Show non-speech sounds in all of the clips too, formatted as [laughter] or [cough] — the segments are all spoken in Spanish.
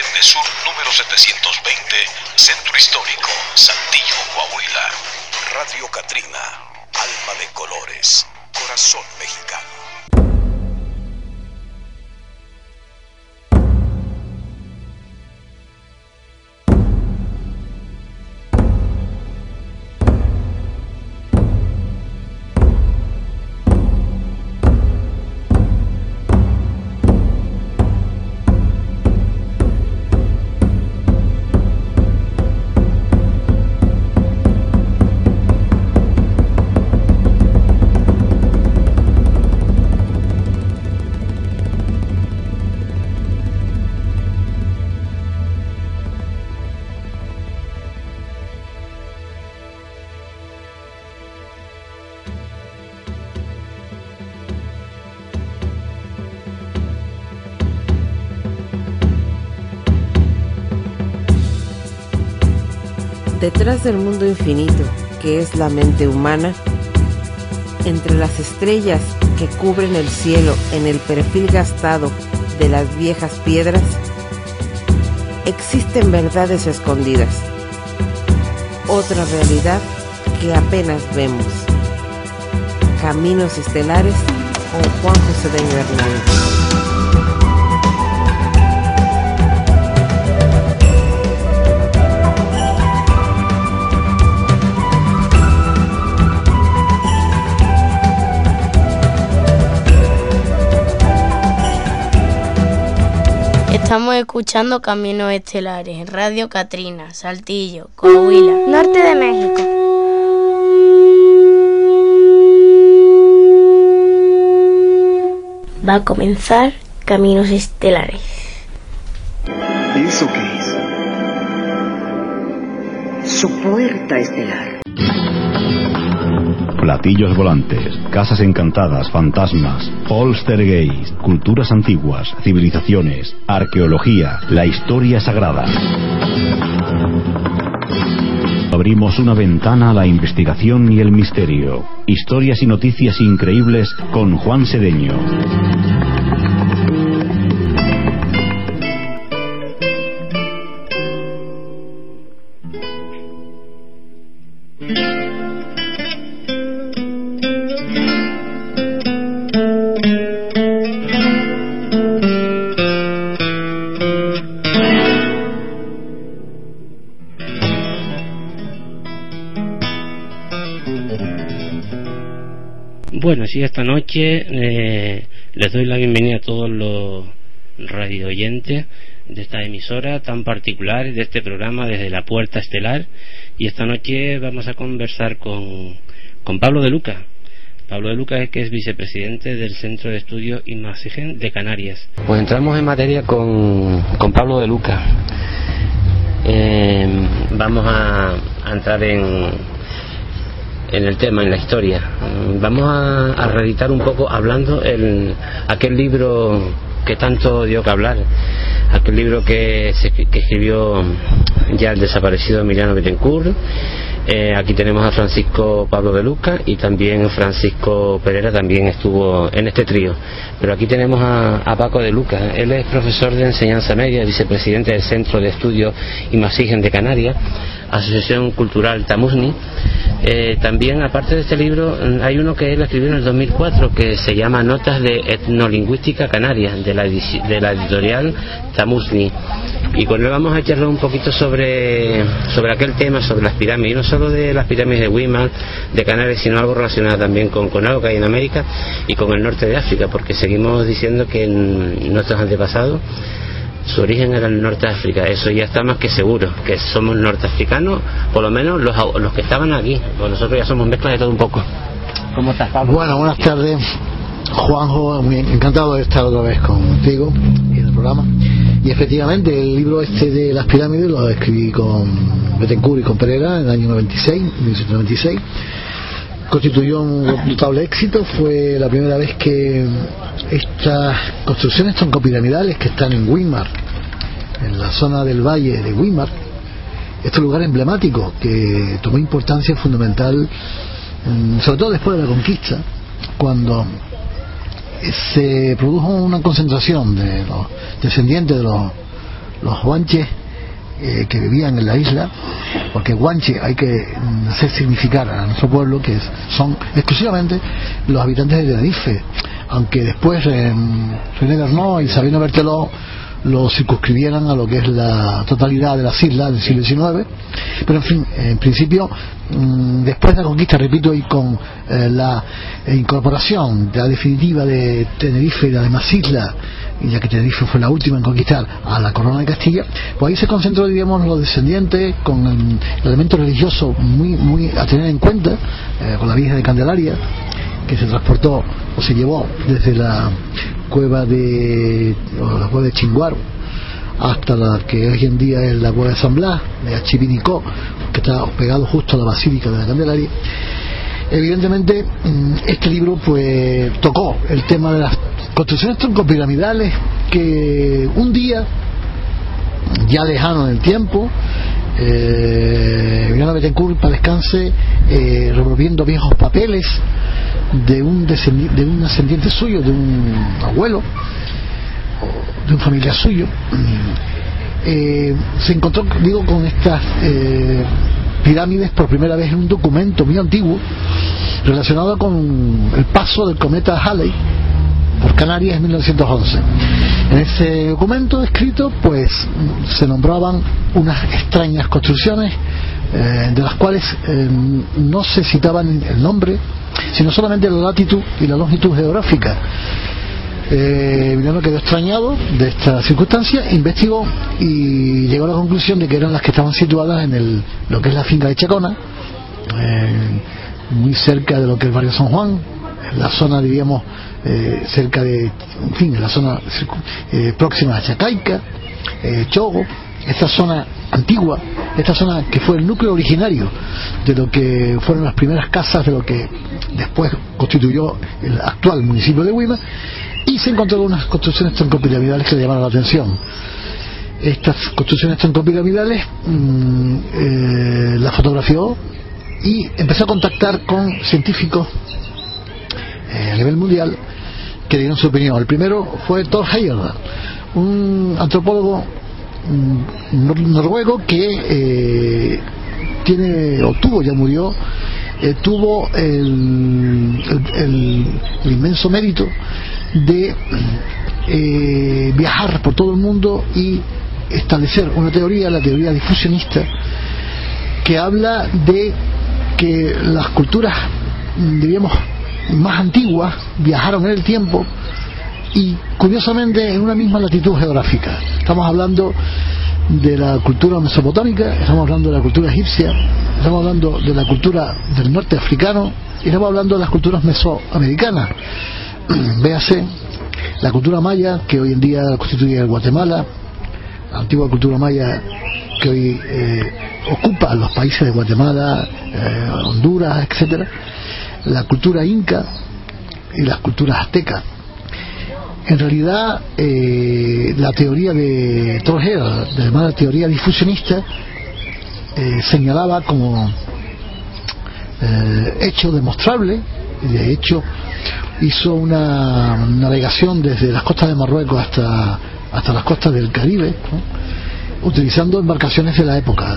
Allende número 720, Centro Histórico, Santillo, Coahuila. Radio Catrina, alma de colores, corazón mexicano. Detrás del mundo infinito, que es la mente humana, entre las estrellas que cubren el cielo en el perfil gastado de las viejas piedras, existen verdades escondidas, otra realidad que apenas vemos. Caminos Estelares con Juan José de Hernández. Estamos escuchando Caminos Estelares, Radio Catrina, Saltillo, Coahuila, Norte de México. Va a comenzar Caminos Estelares. ¿Eso qué es? Su puerta estelar platillos volantes, casas encantadas, fantasmas, poltergeist, culturas antiguas, civilizaciones, arqueología, la historia sagrada. Abrimos una ventana a la investigación y el misterio. Historias y noticias increíbles con Juan Sedeño. Bueno, sí, esta noche eh, les doy la bienvenida a todos los radio oyentes de esta emisora tan particular, de este programa desde la Puerta Estelar. Y esta noche vamos a conversar con, con Pablo de Luca. Pablo de Luca es que es vicepresidente del Centro de Estudios Imagen de Canarias. Pues entramos en materia con, con Pablo de Luca. Eh, vamos a entrar en, en el tema, en la historia. Vamos a, reeditar un poco hablando el, aquel libro que tanto dio que hablar, aquel libro que, que escribió ya el desaparecido Emiliano Betancourt. Eh, aquí tenemos a Francisco Pablo de Luca y también Francisco Pereira también estuvo en este trío. Pero aquí tenemos a, Paco de Luca. Él es profesor de enseñanza media, vicepresidente del Centro de Estudios y Masigen de Canarias Asociación Cultural Tamusni. Eh, también, aparte de este libro, mm, hay uno que él escribió en el 2004 que se llama Notas de Etnolingüística Canaria, de la, de la editorial Tamusni. Y con él vamos a charlar un poquito sobre, sobre aquel tema, sobre las pirámides, y no solo de las pirámides de Weimar, de Canarias, sino algo relacionado también con, con algo que hay en América y con el norte de África, porque seguimos diciendo que en nuestros antepasados su origen era el norte de África, eso ya está más que seguro, que somos norteafricanos, por lo menos los, los que estaban aquí, pues nosotros ya somos mezcla de todo un poco. ¿Cómo estás, Pablo? Bueno, buenas tardes, Juanjo, muy encantado de estar otra vez contigo y en el programa. Y efectivamente, el libro este de las pirámides lo escribí con Betancourt y con Pereira en el año 96, 1996 constituyó un notable éxito. Fue la primera vez que estas construcciones troncopiramidales que están en Weimar, en la zona del valle de Weimar, este lugar emblemático que tomó importancia fundamental, sobre todo después de la conquista, cuando se produjo una concentración de los descendientes de los los guanches eh, que vivían en la isla, porque guanche hay que hacer significar a nuestro pueblo que son exclusivamente los habitantes de Tenerife, aunque después en René Bernó y Sabino Berteló lo circunscribieran a lo que es la totalidad de las islas del siglo XIX. Pero en fin, en principio, mm, después de la conquista, repito, y con eh, la incorporación de la definitiva de Tenerife y las demás islas, y ya que Tenerife fue la última en conquistar a la corona de Castilla, pues ahí se concentró, diríamos, los descendientes con el, elemento religioso muy, muy a tener en cuenta, eh, con la Virgen de Candelaria, que se transportó o se llevó desde la cueva de la cueva de Chinguaro hasta la que hoy en día es la cueva de San Blas, de Achivinicó, que está pegado justo a la Basílica de la Candelaria. Evidentemente, mm, este libro pues tocó el tema de las construcciones troncopiramidales que un día, ya lejano en el tiempo, eh, Emiliano Betancourt para descanse eh, revolviendo viejos papeles de un, de un ascendiente suyo, de un abuelo, de un familiar suyo, eh, se encontró, digo, con estas eh, pirámides por primera vez en un documento muy antiguo relacionado con el paso del cometa Halley Canarias en 1911. En ese documento escrito, pues se nombraban unas extrañas construcciones eh, de las cuales eh, no se citaban el nombre, sino solamente la latitud y la longitud geográfica. Eh, Emiliano quedó extrañado de esta circunstancia, investigó y llegó a la conclusión de que eran las que estaban situadas en el, lo que es la finca de Chacona, eh, muy cerca de lo que es el barrio San Juan, en la zona, diríamos, eh, cerca de, en fin, en la zona eh, próxima a Chacaica, eh, Chogo, esta zona antigua, esta zona que fue el núcleo originario de lo que fueron las primeras casas de lo que después constituyó el actual municipio de Huima, y se encontró unas construcciones troncopiramidales que le llamaron la atención. Estas construcciones troncopiramidales mmm, eh, las fotografió y empezó a contactar con científicos eh, a nivel mundial que dieron su opinión. El primero fue Thor Heyerdahl, un antropólogo mm, noruego que eh, tiene, o tuvo, ya murió, eh, tuvo el, el, inmenso mérito de eh, viajar por todo el mundo y establecer una teoría, la teoría difusionista, que habla de que las culturas, diríamos, más antiguas viajaron en el tiempo y curiosamente en una misma latitud geográfica. Estamos hablando de la cultura mesopotámica, estamos hablando de la cultura egipcia, estamos hablando de la cultura del norte africano y estamos hablando de las culturas mesoamericanas. [clears throat] Véase la cultura maya que hoy en día constituye Guatemala, la antigua cultura maya que hoy eh, ocupa los países de Guatemala, eh, Honduras, etcétera, la cultura inca y las culturas aztecas. En realidad, eh, la teoría de Torgera, de llamada teoría difusionista, eh, señalaba como eh, hecho demostrable, y de hecho hizo una navegación desde las costas de Marruecos hasta, hasta las costas del Caribe, utilizando embarcaciones de la época.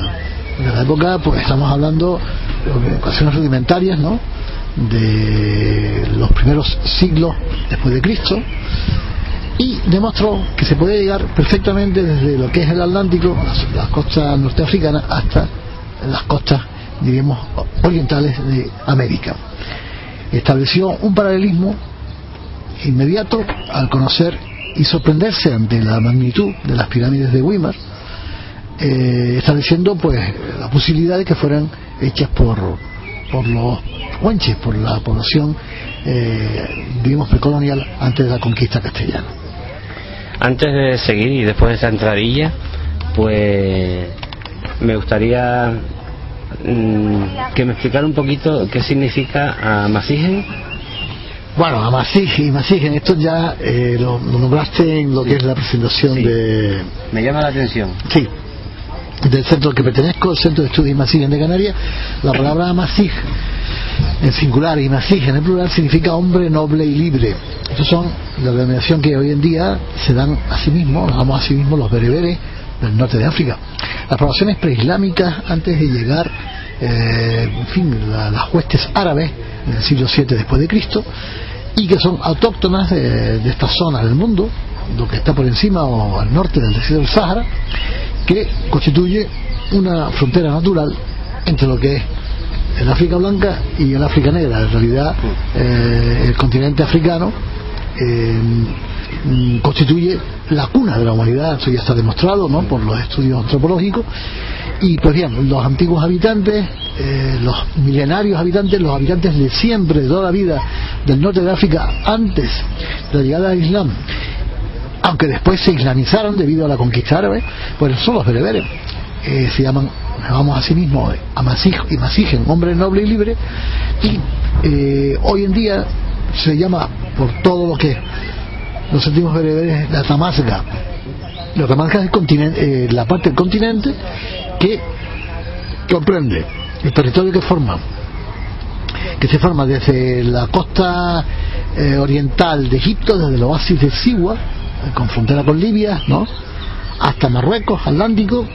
De la época, pues estamos hablando de embarcaciones rudimentarias, ¿no? De los primeros siglos después de Cristo y demostró que se puede llegar perfectamente desde lo que es el Atlántico, las, costas norteafricanas, hasta las costas, diríamos, orientales de América. Estableció un paralelismo inmediato al conocer y sorprenderse ante la magnitud de las pirámides de Weimar, eh, estableciendo pues la posibilidad de que fueran hechas por, por los huenches, por la población, eh, digamos, precolonial antes de la conquista castellana. Antes de seguir y después de esa entradilla, pues me gustaría mmm, que me explicara un poquito qué significa Amasigen. Bueno, Amasigen y Masigen, esto ya eh, lo, lo, nombraste en lo que es la presentación Sí. de... Me llama la atención. Sí, del centro al que pertenezco, el Centro de Estudios Masigen de Canarias, la palabra Amasig en singular y Masig en el plural significa hombre noble y libre. Estos son la denominación que hoy en día se dan a sí mismos, nos damos a sí mismos los bereberes del norte de África. Las poblaciones preislámicas, antes de llegar, eh, en fin, las huestes árabes en el siglo VII después de Cristo, y que son autóctonas de, de esta zona del mundo, lo que está por encima o al norte del desierto del Sáhara, que constituye una frontera natural entre lo que es el África Blanca y el África Negra. En realidad, eh, el continente africano eh, constituye la cuna de la humanidad, eso ya está demostrado ¿no? por los estudios antropológicos. Y pues bien, los antiguos habitantes, eh, los milenarios habitantes, los habitantes de siempre, de toda la vida del norte de África, antes de la llegada del Islam, aunque después se islamizaron debido a la conquista árabe, pues son los bereberes. Eh, se llaman, llamamos a sí mismos Amasij y Masijen, hombre noble y libre, y eh, hoy en día se llama por todo lo que los antiguos bereberes la Tamasca. La Tamasca es el eh, la parte del continente que comprende el territorio que forma que se forma desde la costa eh, oriental de Egipto, desde el oasis de Siwa, con frontera con Libia, ¿no? hasta Marruecos, Atlántico,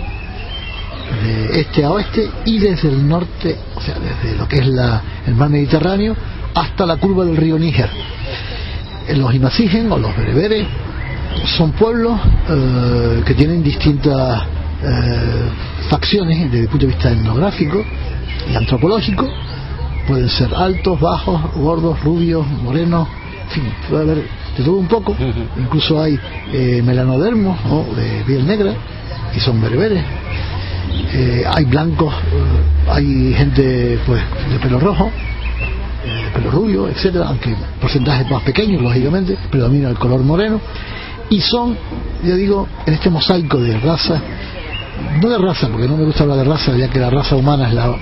de este a oeste, y desde el norte, o sea, desde lo que es la, el mar Mediterráneo, hasta la curva del río Níger. Los Imasigen o los bereberes son pueblos eh, que tienen distintas eh, facciones desde el punto de vista etnográfico y antropológico. Pueden ser altos, bajos, gordos, rubios, morenos, en fin, puede haber de todo un poco. Incluso hay eh, melanodermos ¿no? de piel negra y son bereberes. Eh, hay blancos, eh, hay gente pues de pelo rojo, eh, de pelo rubio, etcétera, aunque porcentajes más pequeños, lógicamente, predomina el color moreno. Y son, ya digo, en este mosaico de raza, no de raza, porque no me gusta hablar de raza, ya que la raza humana es la,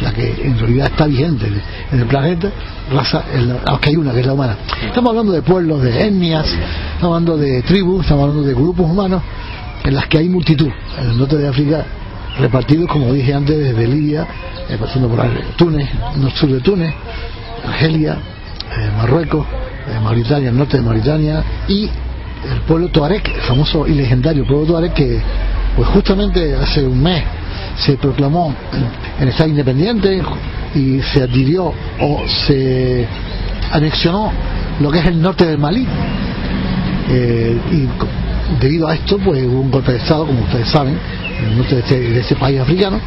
la que en realidad está vigente en el planeta, raza, aunque hay una que es la humana. Estamos hablando de pueblos, de etnias, estamos hablando de tribus, estamos hablando de grupos humanos en las que hay multitud. En el norte de África, repartidos, como dije antes, desde Libia, eh, pasando por Túnez, el sur de Túnez, Argelia, eh, Marruecos, eh, Mauritania, el norte de Mauritania y el pueblo Tuareg, el famoso y legendario pueblo Tuareg que pues justamente hace un mes se proclamó en Estado independiente y se adhirió o se anexionó lo que es el norte del Malí. Eh, y debido a esto, pues hubo un golpe de Estado, como ustedes saben, en el norte de este, de este país africano,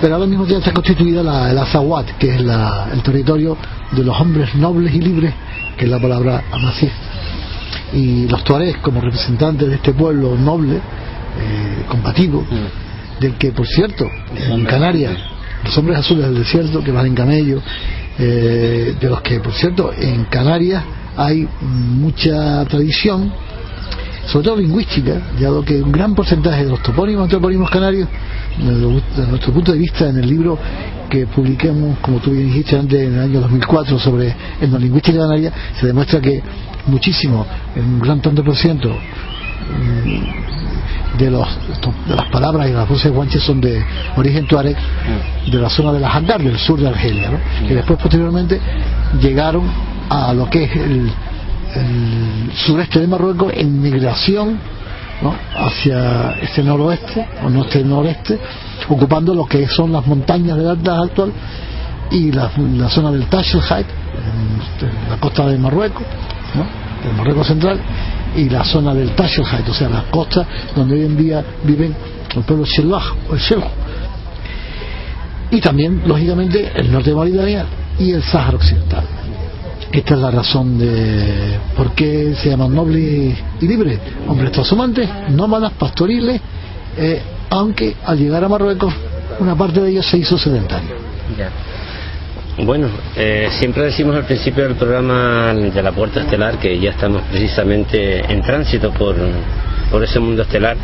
pero ahora mismo ya está constituida la, el Azawad, que es la, el territorio de los hombres nobles y libres, que es la palabra amasí. Y los tuaregs, como representantes de este pueblo noble, eh, combativo, del que, por cierto, en Canarias, los hombres azules del desierto que van en camello, eh, de los que, por cierto, en Canarias hay mucha tradición, sobre todo lingüística, dado que un gran porcentaje de los topónimos topónimos canarios, desde nuestro punto de vista, en el libro que publiquemos, como tú bien dijiste antes, en el año 2004 sobre etnolingüística canaria, se demuestra que muchísimo, un gran tanto por ciento, de, los, de las palabras y las voces guanches son de origen tuareg de la zona de la Handar, del sur de Argelia, ¿no? que después posteriormente llegaron a lo que es el, el sureste de Marruecos en migración ¿no? hacia este noroeste o norte noreste ocupando lo que son las montañas de Atlas actual y la, la zona del Tashel Height en la costa de Marruecos ¿no? del Marruecos central y la zona del Tashel Height o sea las costas donde hoy en día viven el pueblo Shelbaj o el Shelj y también lógicamente el norte de Mauritania y el Sáhara Occidental. Esta es la razón de por qué se llaman nobles y libres, hombres trashumantes, nómadas, pastoriles, eh, aunque al llegar a Marruecos una parte de ellos se hizo sedentario. Bueno, eh, siempre decimos al principio del programa de la Puerta Estelar que ya estamos precisamente en tránsito por, por ese mundo estelar.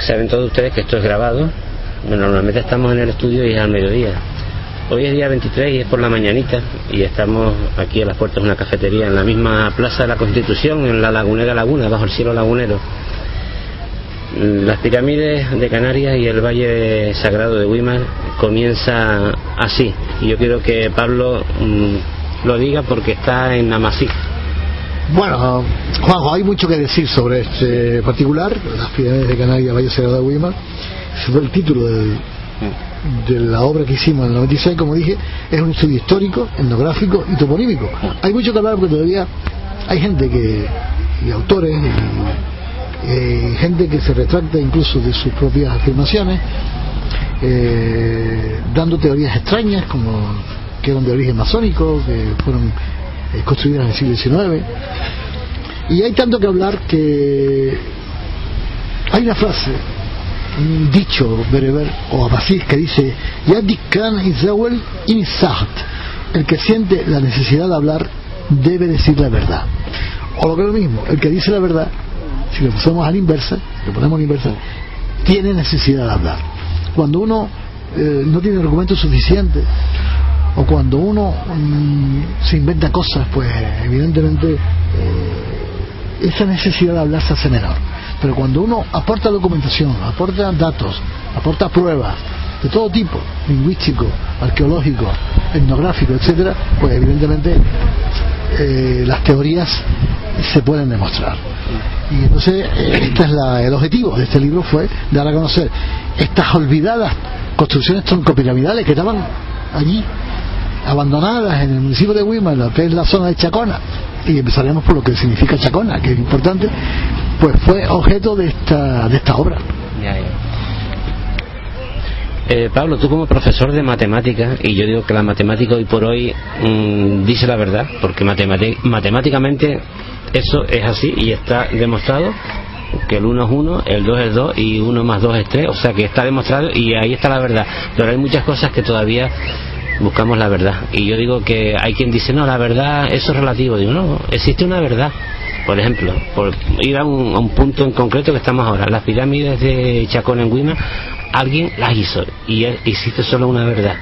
Saben todos ustedes que esto es grabado. Normalmente estamos en el estudio y es al mediodía. Hoy es día 23 y es por la mañanita y estamos aquí a las puertas de una cafetería en la misma Plaza de la Constitución, en la Lagunera Laguna, bajo el cielo lagunero. Las pirámides de Canarias y el Valle Sagrado de Weimar comienza así. Y yo quiero que Pablo mmm, lo diga porque está en Amasí. Bueno, Juanjo, hay mucho que decir sobre este particular, las pirámides de Canarias, Valle Sagrado de Weimar. Ese fue el título de la obra que hicimos en el 96, como dije, es un estudio histórico, etnográfico y toponímico. Hay mucho que hablar porque todavía hay gente que, y autores, y, eh, gente que se retracta incluso de sus propias afirmaciones, eh, dando teorías extrañas como que eran de origen masónico, que fueron eh, construidas en el siglo XIX. Y hay tanto que hablar que hay una frase, un dicho bereber o abasí que dice el que siente la necesidad de hablar debe decir la verdad. O lo que es lo mismo, el que dice la verdad, si lo ponemos a la inversa, lo ponemos a la inversa, tiene necesidad de hablar. Cuando uno eh, no tiene argumentos suficientes o cuando uno mm, se inventa cosas, pues evidentemente eh, esa necesidad de hablar se hace menor. Pero cuando uno aporta documentación, aporta datos, aporta pruebas de todo tipo, lingüístico, arqueológico, etnográfico, etcétera, pues evidentemente eh, las teorías se pueden demostrar. Y entonces, eh, este es el objetivo de este libro fue dar a conocer estas olvidadas construcciones troncopiramidales que estaban allí abandonadas en el municipio de Weimar, que es la zona de Chacona, y empezaremos por lo que significa Chacona, que es importante, pues fue objeto de esta, de esta obra. Eh, Pablo, tú como profesor de matemáticas, y yo digo que la matemática hoy por hoy mm, dice la verdad, porque matemáticamente eso es así y está demostrado que el 1 es 1, el 2 es 2 y 1 más 2 es 3, o sea que está demostrado y ahí está la verdad. Pero hay muchas cosas que todavía buscamos la verdad. Y yo digo que hay quien dice, no, la verdad, eso es relativo. Digo, no, existe una verdad. Por ejemplo, por ir a un, punto en concreto que estamos ahora, las pirámides de Chacón en Guima, alguien las hizo y existe solo una verdad.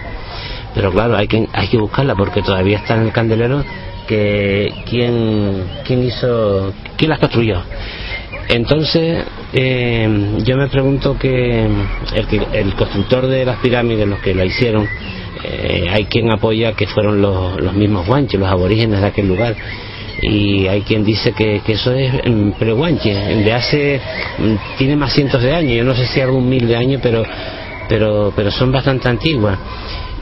Pero claro, hay que, hay que buscarla porque todavía está en el candelero que quién, quién hizo, quién las construyó. Entonces, eh, yo me pregunto que el, el constructor de las pirámides, los que la hicieron, eh, hay quien apoya que fueron los, los mismos guanches, los aborígenes de aquel lugar y hay quien dice que, eso es preguanche, de hace, mm, tiene más cientos de años, yo no sé si algún mil de años, pero, pero, pero son bastante antiguas.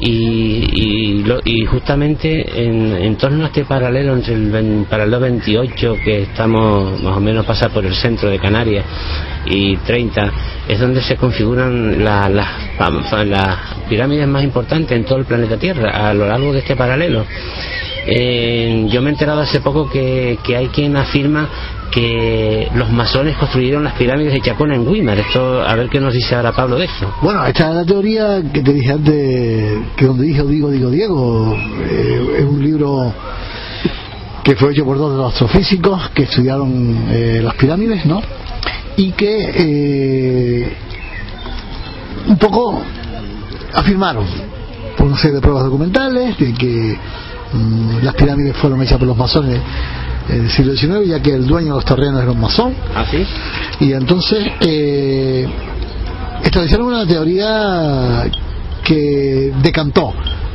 Y, y, justamente en, en, torno a este paralelo entre el paralelo 28 que estamos más o menos pasar por el centro de Canarias y 30 es donde se configuran las pirámides más importantes en todo el planeta Tierra a lo largo de este paralelo eh, yo me he enterado hace poco que, que hay quien afirma que los masones construyeron las pirámides de Chacona en Weimar. Esto, a ver qué nos dice ahora Pablo de eso. Bueno, esta es la teoría que te dije antes, que donde dijo digo, digo, Diego, eh, es un libro que fue hecho por dos de los astrofísicos que estudiaron eh, las pirámides, ¿no? Y que eh, un poco afirmaron, por una serie de pruebas documentales, de que las pirámides fueron hechas por los masones en el siglo XIX, ya que el dueño de los terrenos era un masón. ¿Ah, sí? Y entonces eh, establecieron una teoría que decantó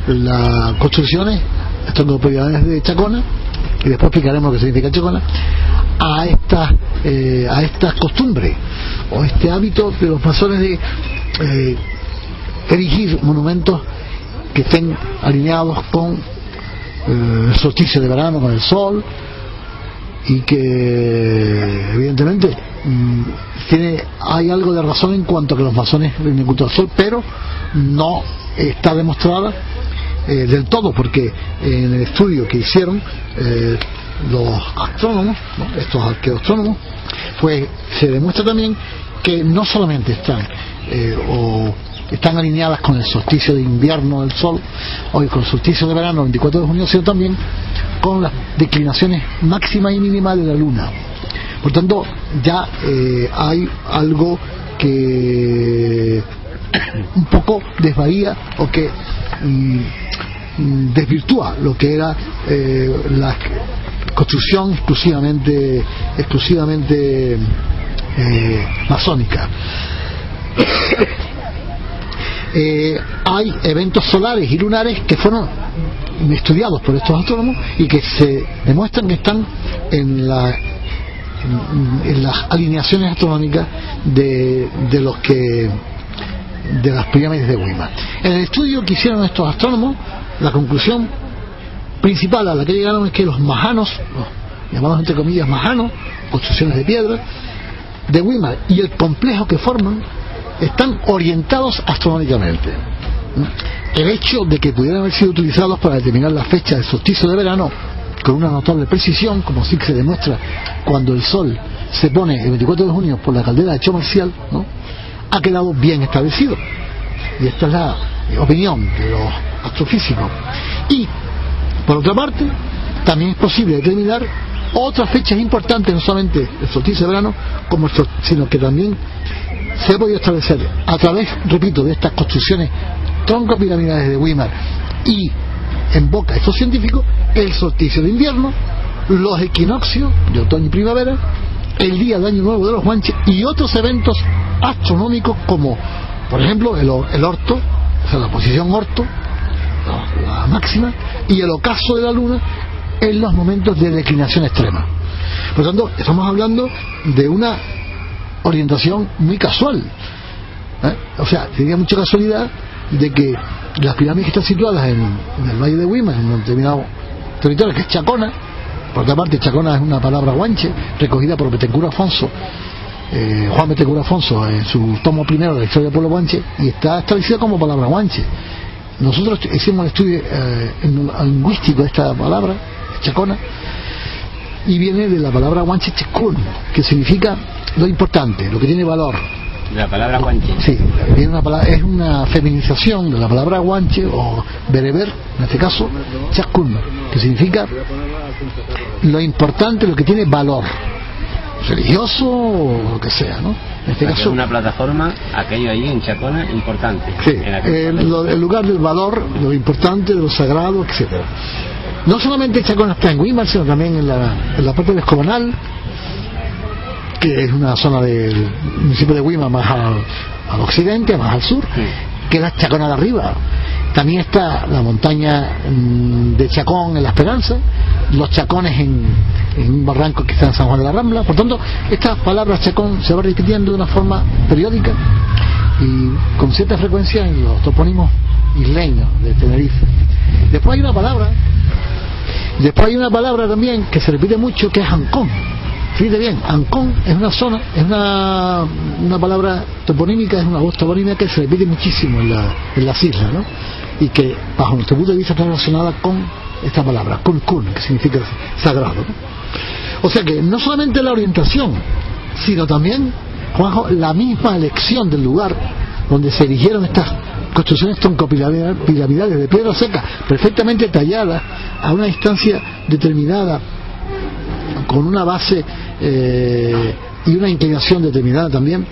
las construcciones, estas propiedades de Chacona, y después explicaremos lo que significa Chacona, a estas, eh, a estas costumbres, o este hábito de los masones de eh, erigir monumentos que estén alineados con eh, solsticio de verano, con el sol, y que evidentemente mm, tiene hay algo de razón en cuanto a que los masones rinden culto al sol pero no está demostrada eh, del todo porque en el estudio que hicieron eh, los astrónomos estos arqueoastrónomos pues se demuestra también que no solamente están eh, o están alineadas con el solsticio de invierno del sol o con el solsticio de verano el 24 de junio, sino también con las declinaciones máximas y mínimas de la luna. Por tanto, ya eh, hay algo que un poco desvaría o que mm, desvirtúa lo que era eh, la construcción exclusivamente exclusivamente eh, masónica eh, hay eventos solares y lunares que fueron estudiados por estos astrónomos y que se demuestran que están en la en, las alineaciones astronómicas de, de los que de las pirámides de Weimar. En el estudio que hicieron estos astrónomos, la conclusión principal a la que llegaron es que los majanos, llamados entre comillas majanos, construcciones de piedra, de Weimar y el complejo que forman están orientados astronómicamente. El hecho de que pudieran haber sido utilizados para determinar la fecha del solsticio de verano con una notable precisión, como sí se demuestra cuando el Sol se pone el 24 de junio por la caldera de Chomarcial, ¿no? ha quedado bien establecido. Y esta es la opinión de los astrofísicos. Y, por otra parte, también es posible determinar otras fechas importantes, no solamente el solsticio de verano, como sino que también se ha podido establecer a través, repito, de estas construcciones troncopiramidales de Weimar y en boca de estos científicos el solsticio de invierno, los equinoccios de otoño y primavera, el día de Año Nuevo de los Guanches y otros eventos astronómicos como, por ejemplo, el, orto, o sea, la posición orto, la, máxima, y el ocaso de la luna en los momentos de declinación extrema. Por lo tanto, estamos hablando de una orientación muy casual. ¿eh? O sea, sería mucha casualidad de que las pirámides que están situadas en, el Valle de Huima, en un determinado territorio que es Chacona, por otra parte Chacona es una palabra guanche, recogida por Betancourt Afonso, eh, Juan Betancourt Afonso, en su tomo primero de la historia del pueblo guanche, y está establecida como palabra guanche. Nosotros hicimos el estudio eh, lingüístico de esta palabra, Chacona, y viene de la palabra guanche checún, que significa lo importante, lo que tiene valor, la palabra guanche. Sí, es una, palabra, es una feminización de la palabra guanche o bereber, en este caso, chacun, que significa lo importante, lo que tiene valor, religioso o lo que sea, ¿no? En este caso. una plataforma, aquello ahí en Chacona, importante. Sí, el, lugar del valor, lo importante, lo sagrado, etcétera. No solamente Chacona está en Weimar, sino también en la, en la parte de Escobanal, que es una zona del municipio de Huima más al, occidente, más al sur, que es la Chacona de arriba. También está la montaña mm, de Chacón en La Esperanza, los Chacones en, un barranco que está en San Juan de la Rambla. Por tanto, estas palabras Chacón se van repitiendo de una forma periódica y con cierta frecuencia en los topónimos isleños de Tenerife. Después hay una palabra, después hay una palabra también que se repite mucho que es Ancón Fíjate bien, Ancón es una zona, es una, una palabra toponímica, es una voz toponímica que se repite muchísimo en, la, en las islas, ¿no? Y que, bajo nuestro punto de vista, está relacionada con esta palabra, con que significa sagrado. O sea que no solamente la orientación, sino también, Juanjo, la misma elección del lugar donde se erigieron estas construcciones troncopiramidales de piedra seca, perfectamente talladas a una distancia determinada con una base eh, y una inclinación determinada también.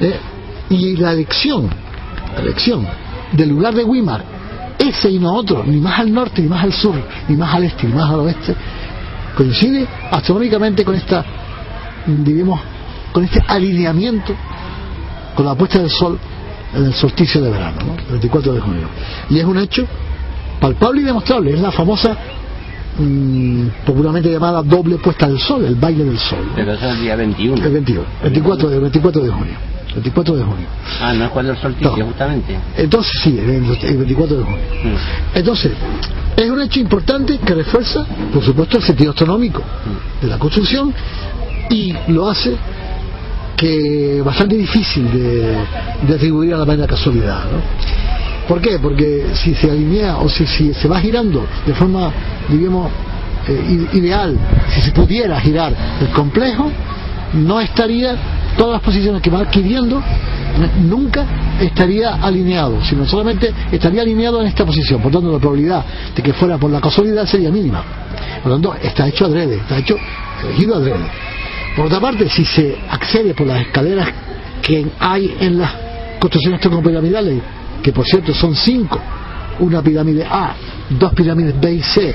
Eh, y la elección, la elección del lugar de Weimar, ese y no otro, ni más al norte, ni más al sur, ni más al este, ni más al oeste, coincide astronómicamente con esta, diríamos, con este alineamiento con la puesta del sol el solsticio de verano, el 24 de junio. Y es un hecho palpable y demostrable, es la famosa Mm, popularmente llamada doble puesta del sol, el baile del sol. Pero eso es el día 21. El 21, 24, el 24 de junio. 24 de junio. Ah, no es cuando el solsticio, justamente. Entonces sí, el, 24 de junio. Mm. Entonces, es un hecho importante que refuerza, por supuesto, el sentido astronómico mm. de la construcción y lo hace que bastante difícil de, de atribuir a la mera casualidad. ¿no? ¿Por qué? Porque si se alinea o si, se va girando de forma, digamos, eh, ideal, si se pudiera girar el complejo, no estaría, todas las posiciones que va adquiriendo, nunca estaría alineado, sino solamente estaría alineado en esta posición. Por tanto, la probabilidad de que fuera por la casualidad sería mínima. Por lo tanto, está hecho adrede, está hecho elegido adrede. Por otra parte, si se accede por las escaleras que hay en las construcciones troncopiramidales que por cierto son cinco, una pirámide A, dos pirámides B y C,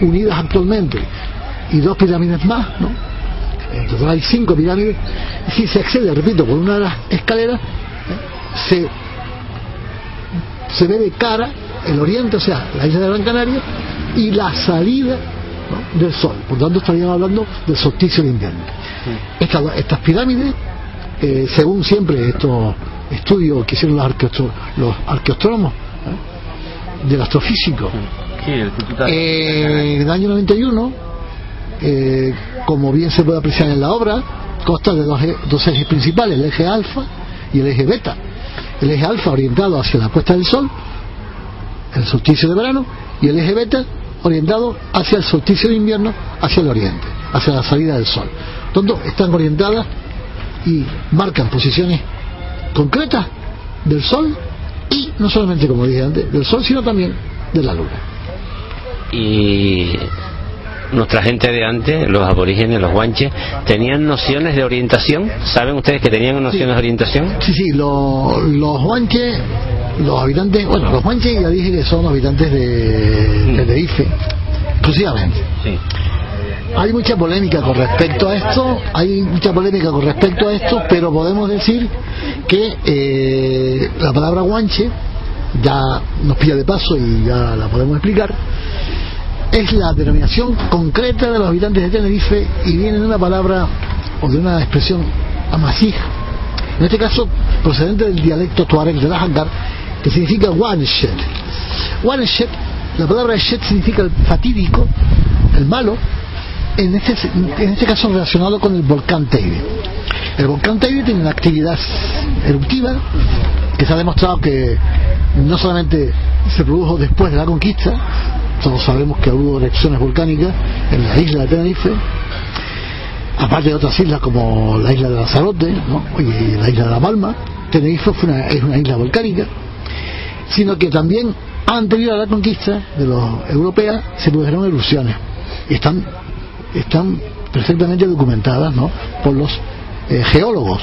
unidas actualmente, y dos pirámides más, ¿no? Entonces hay cinco pirámides. Si se accede, repito, por una de las escaleras, ¿eh? se, se ve de cara el oriente, o sea, la isla de Gran Canaria, y la salida del sol. Por tanto, estaríamos hablando del solsticio de invierno. Estas, pirámides, eh, según siempre estos estudios que hicieron los, los arqueostrónomos ¿eh? del astrofísico, eh, en el año 91, como bien se puede apreciar en la obra, consta de dos, dos ejes principales, el eje alfa y el eje beta. El eje alfa orientado hacia la puesta del sol, el solsticio de verano, y el eje beta orientado hacia el solsticio de invierno, hacia el oriente, hacia la salida del sol. Entonces están orientadas y marcan posiciones concretas del sol y no solamente, como dije antes, del sol, sino también de la luna. Y nuestra gente de antes, los aborígenes, los guanches, tenían nociones de orientación. ¿Saben ustedes que tenían nociones de orientación? Sí, sí, los guanches, los habitantes, bueno, los guanches ya dije que son habitantes de mm. Tenerife, exclusivamente. Sí. Hay mucha polémica con respecto a esto, hay mucha polémica con respecto a esto, pero podemos decir que eh, la palabra guanche ya nos pilla de paso y ya la podemos explicar es la denominación concreta de los habitantes de Tenerife y viene de una palabra o de una expresión amasij, en este caso procedente del dialecto tuareg de la que significa wanshet. Wanshet, la palabra shet significa el fatídico, el malo, en este, en este caso relacionado con el volcán Teide. El volcán Teide tiene una actividad eruptiva que se ha demostrado que no solamente se produjo después de la conquista, todos sabemos que hubo erecciones volcánicas en la isla de Tenerife, aparte de otras islas como la isla de Lanzarote y la isla de La Palma, Tenerife es una isla volcánica, sino que también anterior a la conquista de los europeos se produjeron erupciones. Y están, están perfectamente documentadas por los eh, geólogos.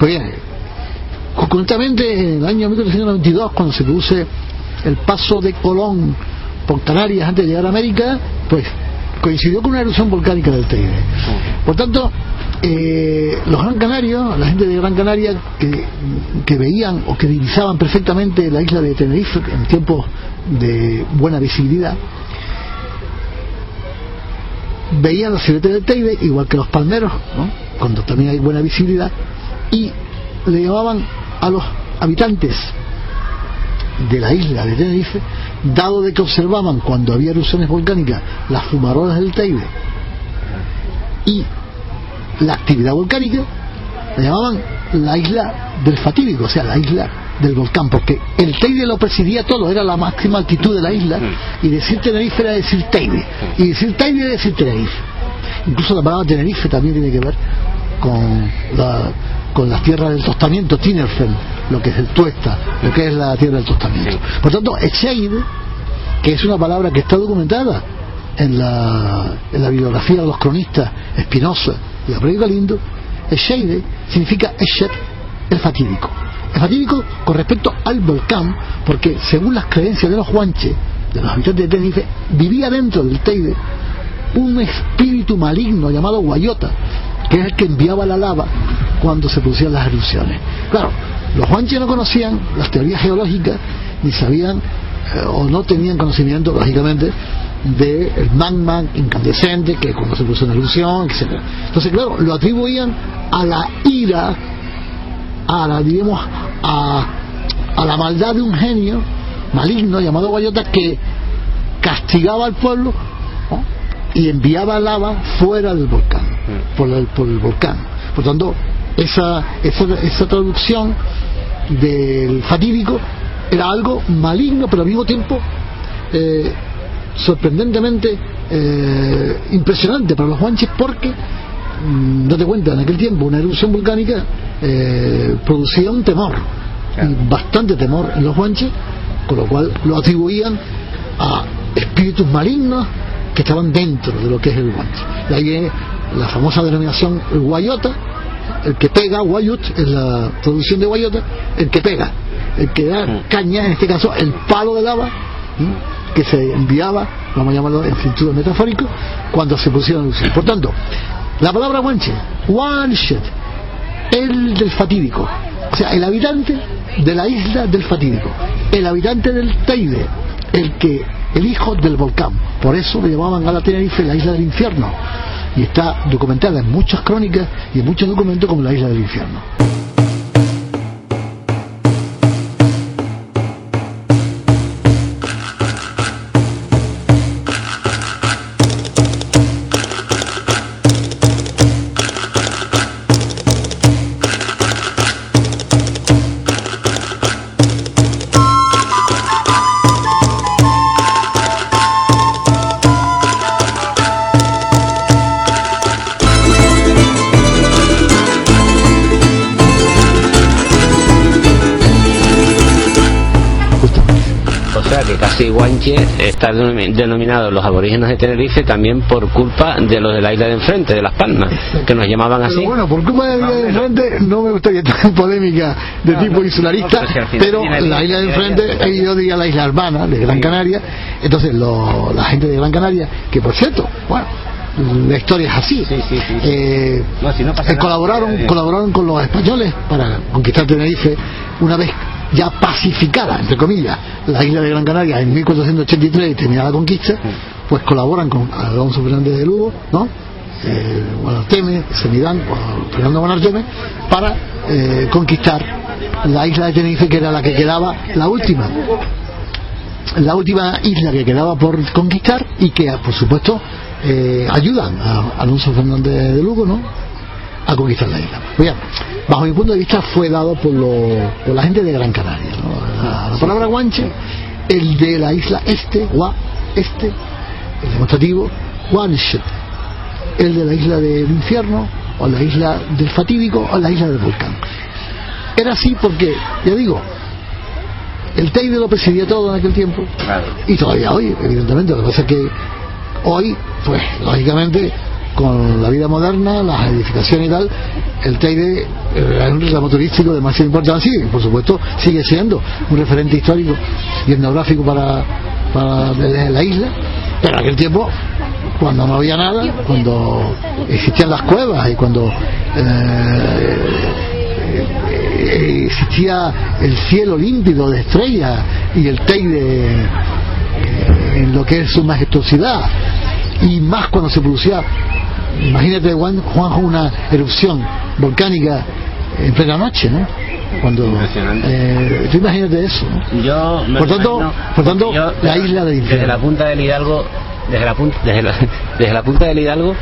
Pues bien, conjuntamente en el año 1392, cuando se produce el paso de Colón por Canarias antes de llegar a América, pues coincidió con una erupción volcánica del Teide. Por tanto, eh, los Gran Canarios, la gente de Gran Canaria que, veían o que divisaban perfectamente la isla de Tenerife en tiempos de buena visibilidad, veían los filetes del Teide, igual que los palmeros, cuando también hay buena visibilidad, y le llamaban a los habitantes de la isla de Tenerife, dado de que observaban cuando había erupciones volcánicas las fumarolas del Teide y la actividad volcánica, la llamaban la isla del fatídico, o sea, la isla del volcán, porque el Teide lo presidía todo, era la máxima altitud de la isla, y decir Tenerife era decir Teide, y decir Teide era decir Tenerife. Incluso la palabra Tenerife también tiene que ver con la con las tierras del tostamiento, Tinerfen, lo que es el tuesta, lo que es la tierra del tostamiento. Por tanto, Echeide, que es una palabra que está documentada en la, en la bibliografía de los cronistas Espinosa y Abreu Galindo, Echeide significa Eshet, el fatídico. El fatídico con respecto al volcán, porque según las creencias de los huanches, de los habitantes de Tenerife, vivía dentro del Teide un espíritu maligno llamado Guayota, que es el que enviaba la lava cuando se producían las erupciones. Claro, los Juanches no conocían las teorías geológicas ni sabían eh, o no tenían conocimiento, lógicamente, del magma incandescente que cuando se produce una erupción, etc. Entonces, claro, lo atribuían a la ira, a la, digamos, a, a la maldad de un genio maligno llamado Guayota que castigaba al pueblo y enviaba lava fuera del volcán. Por el, por el volcán. Por tanto, esa, esa, esa traducción del fatídico era algo maligno, pero al mismo tiempo eh, sorprendentemente eh, impresionante para los guanches porque no mm, te cuenta en aquel tiempo una erupción volcánica eh, producía un temor bastante temor en los guanches con lo cual lo atribuían a espíritus malignos que estaban dentro de lo que es el guanche. De ahí la famosa denominación guayota, el que pega, guayut, en la traducción de guayota, el que pega, el que da mm. caña, en este caso el palo de lava, que se enviaba, vamos a llamarlo en sentido metafórico, cuando se pusieron Por tanto, la palabra guanche, wanshet, el del fatídico, o sea, el habitante de la isla del fatídico. el habitante del Teide, el que el hijo del volcán. Por eso le llamaban a la Tenerife la isla del infierno. Y está documentada en muchas crónicas y en muchos documentos como la isla del infierno. Está denominado los aborígenes de Tenerife también por culpa de los de la isla de enfrente, de Las Palmas, que nos llamaban así. Pero bueno, por culpa de la isla de enfrente no me gustaría estar en polémica de tipo insularista, pero la isla de enfrente, yo diría la isla hermana de Gran Canaria, entonces la gente de Gran Canaria, que por cierto, bueno, la historia es así. Eh, colaboraron, colaboraron con los españoles para conquistar Tenerife una vez ya pacificada, entre comillas, la isla de Gran Canaria en 1483 y terminada la conquista, pues colaboran con Alonso Fernández de Lugo, ¿no? Eh, Guanarteme, Semidán, Fernando Guanarteme, para eh, conquistar la isla de Tenerife, que era la que quedaba, la última, la última isla que quedaba por conquistar y que, por supuesto, eh, ayudan a Alonso Fernández de Lugo, ¿no? A conquistar la isla. Bien, bajo mi punto de vista fue dado por, por la gente de Gran Canaria. La, palabra guanche, el de la isla este, gua, este, el demostrativo, guanche, el de la isla del infierno, o la isla del fatídico, o la isla del volcán. Era así porque, ya digo, el Teide lo presidía todo en aquel tiempo, y todavía hoy, evidentemente, lo que pasa es que hoy, pues, lógicamente, con la vida moderna, las edificaciones y tal, el Teide eh, es un reclamo turístico de máxima importancia y por supuesto sigue siendo un referente histórico y etnográfico para, para la isla, pero en aquel tiempo cuando no había nada, cuando existían las cuevas y cuando eh, existía el cielo límpido de estrellas y el Teide eh, en lo que es su majestuosidad y más cuando se producía imagínate Juan, Juanjo una erupción volcánica en plena noche, ¿no? Cuando eh, tú imagínate eso, ¿no? Yo por tanto, por tanto la isla del infierno. Desde la punta del Hidalgo desde la, punta, desde, la, [laughs] desde la punta del Hidalgo,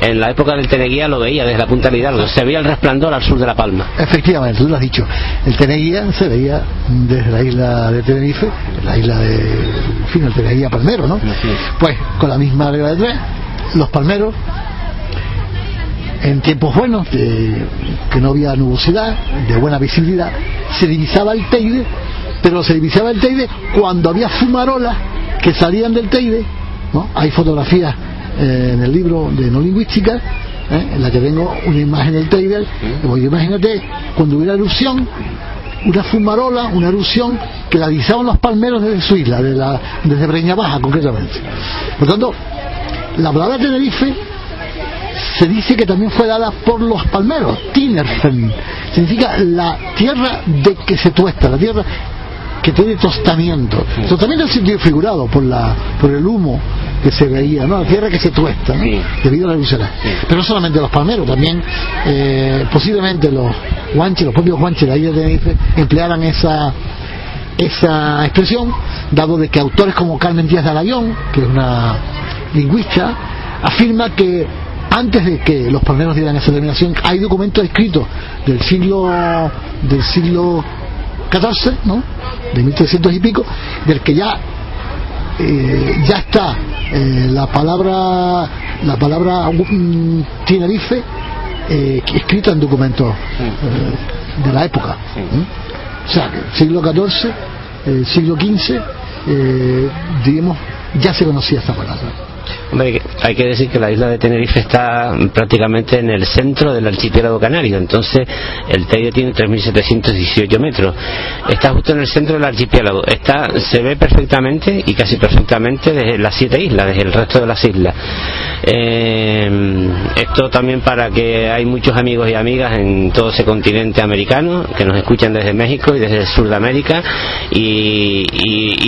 en la época del Teneguía lo veía desde la punta del Hidalgo, se veía el resplandor al sur de La Palma. Efectivamente, tú lo has dicho. El Teneguía se veía desde la isla de Tenerife, la isla de, en fin, el Teneguía Palmero, ¿no? Pues con la misma regla de tres, los palmeros en tiempos buenos, de, que no había nubosidad, de buena visibilidad, se divisaba el Teide, pero se divisaba el Teide cuando había fumarolas que salían del Teide. ¿no? Hay fotografías eh, en el libro de no lingüística ¿eh? en la que tengo una imagen del Teide. Pues imagínate cuando hubiera erupción, una fumarola, una erupción que la divisaban los palmeros desde su isla, de la, desde Breña Baja concretamente. Por tanto, la palabra Tenerife se dice que también fue dada por los palmeros, Tinerfen, significa la tierra de que se tuesta, la tierra que tiene tostamiento. Tostamiento es sentido figurado por la por el humo que se veía, ¿no? La tierra que se tuesta, debido a la luz Pero no solamente los palmeros, también eh, posiblemente los guanches, los propios guanches de isla de Tenerife emplearan esa esa expresión, dado de que autores como Carmen Díaz de Alayón, que es una lingüista, afirma que antes de que los palmeros dieran esa determinación, hay documentos escritos del siglo del siglo XIV, ¿no? de 1300 y pico, del que ya eh, ya está eh, la palabra la palabra um, Tenerife eh, escrita en documentos de la época. O sea, siglo XIV, siglo XV, digamos, ya se conocía esta palabra. Hay que decir que la isla de Tenerife está prácticamente en el centro del archipiélago canario, entonces el Teide tiene 3.718 metros. Está justo en el centro del archipiélago. Está, se ve perfectamente y casi perfectamente desde las siete islas, desde el resto de las islas. Eh, esto también para que hay muchos amigos y amigas en todo ese continente americano que nos escuchan desde México y desde el sur de América y,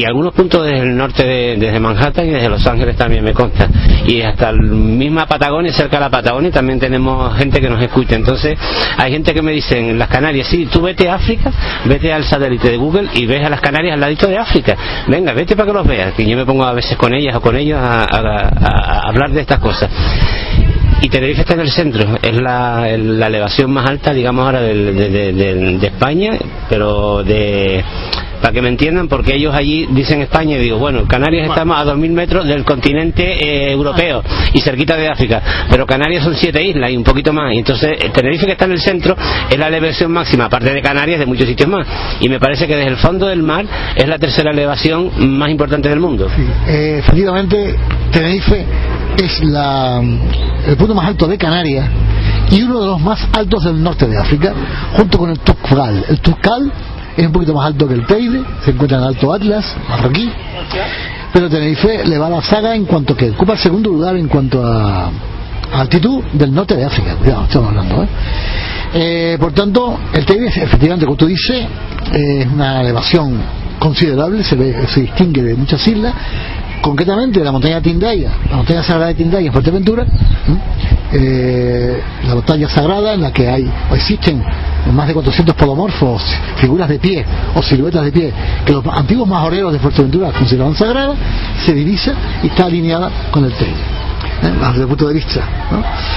algunos puntos desde el norte de, desde Manhattan y desde Los Ángeles también me consta y hasta la misma Patagonia cerca de la Patagonia también tenemos gente que nos escucha. Entonces hay gente que me dice en las Canarias sí tú vete a África vete al satélite de Google y ves a las Canarias al ladito de África. Venga vete para que los veas que yo me pongo a veces con ellas o con ellos a, hablar de estas cosas. Y Tenerife está en el centro, es la, elevación más alta, digamos ahora, de España, pero de para que me entiendan, porque ellos allí dicen España y digo, bueno, Canarias estamos a 2.000 metros del continente eh, europeo y cerquita de África, pero Canarias son siete islas y un poquito más, y entonces eh, Tenerife que está en el centro es la elevación máxima, aparte de Canarias, de muchos sitios más, y me parece que desde el fondo del mar es la tercera elevación más importante del mundo. Eh, efectivamente, Tenerife es la, el punto más alto de Canarias y uno de los más altos del norte de África, junto con el Tukal. El Tukal es un poquito más alto que el Teide, se encuentra en Alto Atlas, marroquí, pero Tenerife le va a la saga en cuanto que ocupa el segundo lugar en cuanto a, altitud del norte de África, cuidado, estamos hablando, ¿eh? Eh, por tanto, el Teide, efectivamente, como tú dices, es una elevación considerable, se, ve, se distingue de muchas islas, concretamente la montaña de Tindaya, la montaña sagrada de Tindaya en Fuerteventura, eh, la montaña sagrada en la que hay o existen más de 400 podomorfos, figuras de pie o siluetas de pie, que los antiguos majoreros de Fuerteventura consideraban sagradas, se divisa y está alineada con el Teide. ¿Eh? desde punto de vista.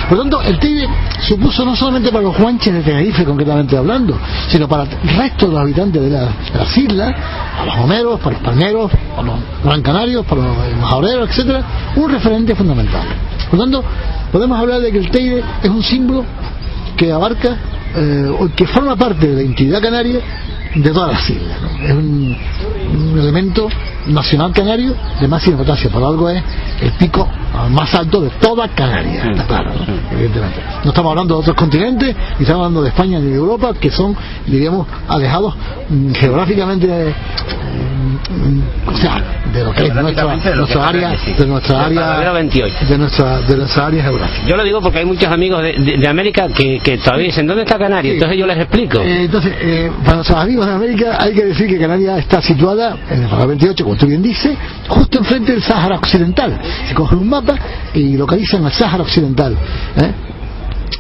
Por lo tanto, el Teide supuso no solamente para los guanches de Tenerife, concretamente hablando, sino para el resto de los habitantes de, las islas, para los homeros, para los palmeros, para los gran canarios, para los majoreros, etcétera, un referente fundamental. Por lo tanto, podemos hablar de que el Teide es un símbolo que abarca, eh, que forma parte de la identidad canaria de todas las islas. Es un, elemento nacional canario de máxima importancia. Por algo es el pico más alto de toda Canarias, está claro, ¿no? evidentemente. No estamos hablando de otros continentes, ni estamos hablando de España ni de Europa, que son, diríamos, alejados mm, geográficamente o sea, de lo que es nuestra, nuestra área, de nuestra área, de nuestra, de nuestra área geográfica. Yo lo digo porque hay muchos amigos de, de, América que, que, todavía dicen, ¿dónde está Canarias? Entonces yo les explico. Eh, entonces, eh, para nuestros amigos de América hay que decir que Canarias está situada en el 28, como tú bien dices, justo enfrente del Sáhara Occidental. Se coge un mapa y localizan el Sáhara Occidental. ¿eh?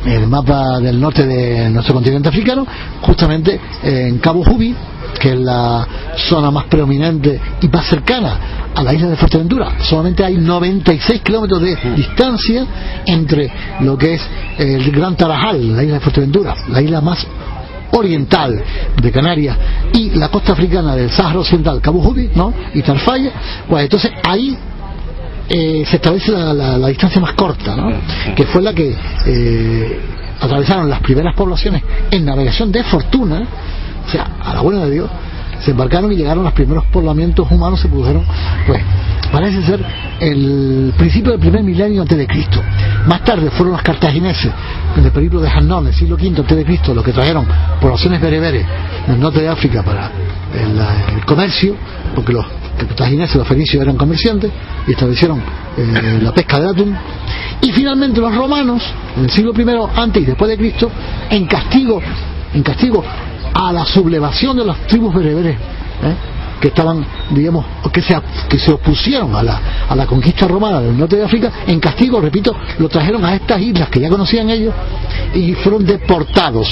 El mapa del norte de nuestro continente africano, justamente en Cabo Jubi, que es la zona más predominante y más cercana a la isla de Fuerteventura. Solamente hay 96 kilómetros de distancia entre lo que es el Gran Tarajal, la isla de Fuerteventura, la isla más oriental de Canarias y la costa africana del Sahara Occidental, Cabo Jubi, ¿no? y Tarfaya, pues entonces ahí eh, se establece la, distancia más corta, ¿no? que fue la que eh, atravesaron las primeras poblaciones en navegación de fortuna, o sea, a la buena de Dios, se embarcaron y llegaron los primeros poblamientos humanos, se produjeron, pues, parece ser el principio del primer milenio antes de Cristo. Más tarde fueron los cartagineses, en el periplo de Hannón, el siglo V antes de Cristo, los que trajeron poblaciones bereberes del norte de África para el comercio, porque los cartagineses, los fenicios eran comerciantes y establecieron eh, la pesca de atún. Y finalmente los romanos, en el siglo I antes y después de Cristo, en castigo, en castigo a la sublevación de las tribus bereberes, ¿eh? Que estaban, digamos, que se, que se opusieron a la, a la conquista romana del norte de África, en castigo, repito, lo trajeron a estas islas que ya conocían ellos y fueron deportados.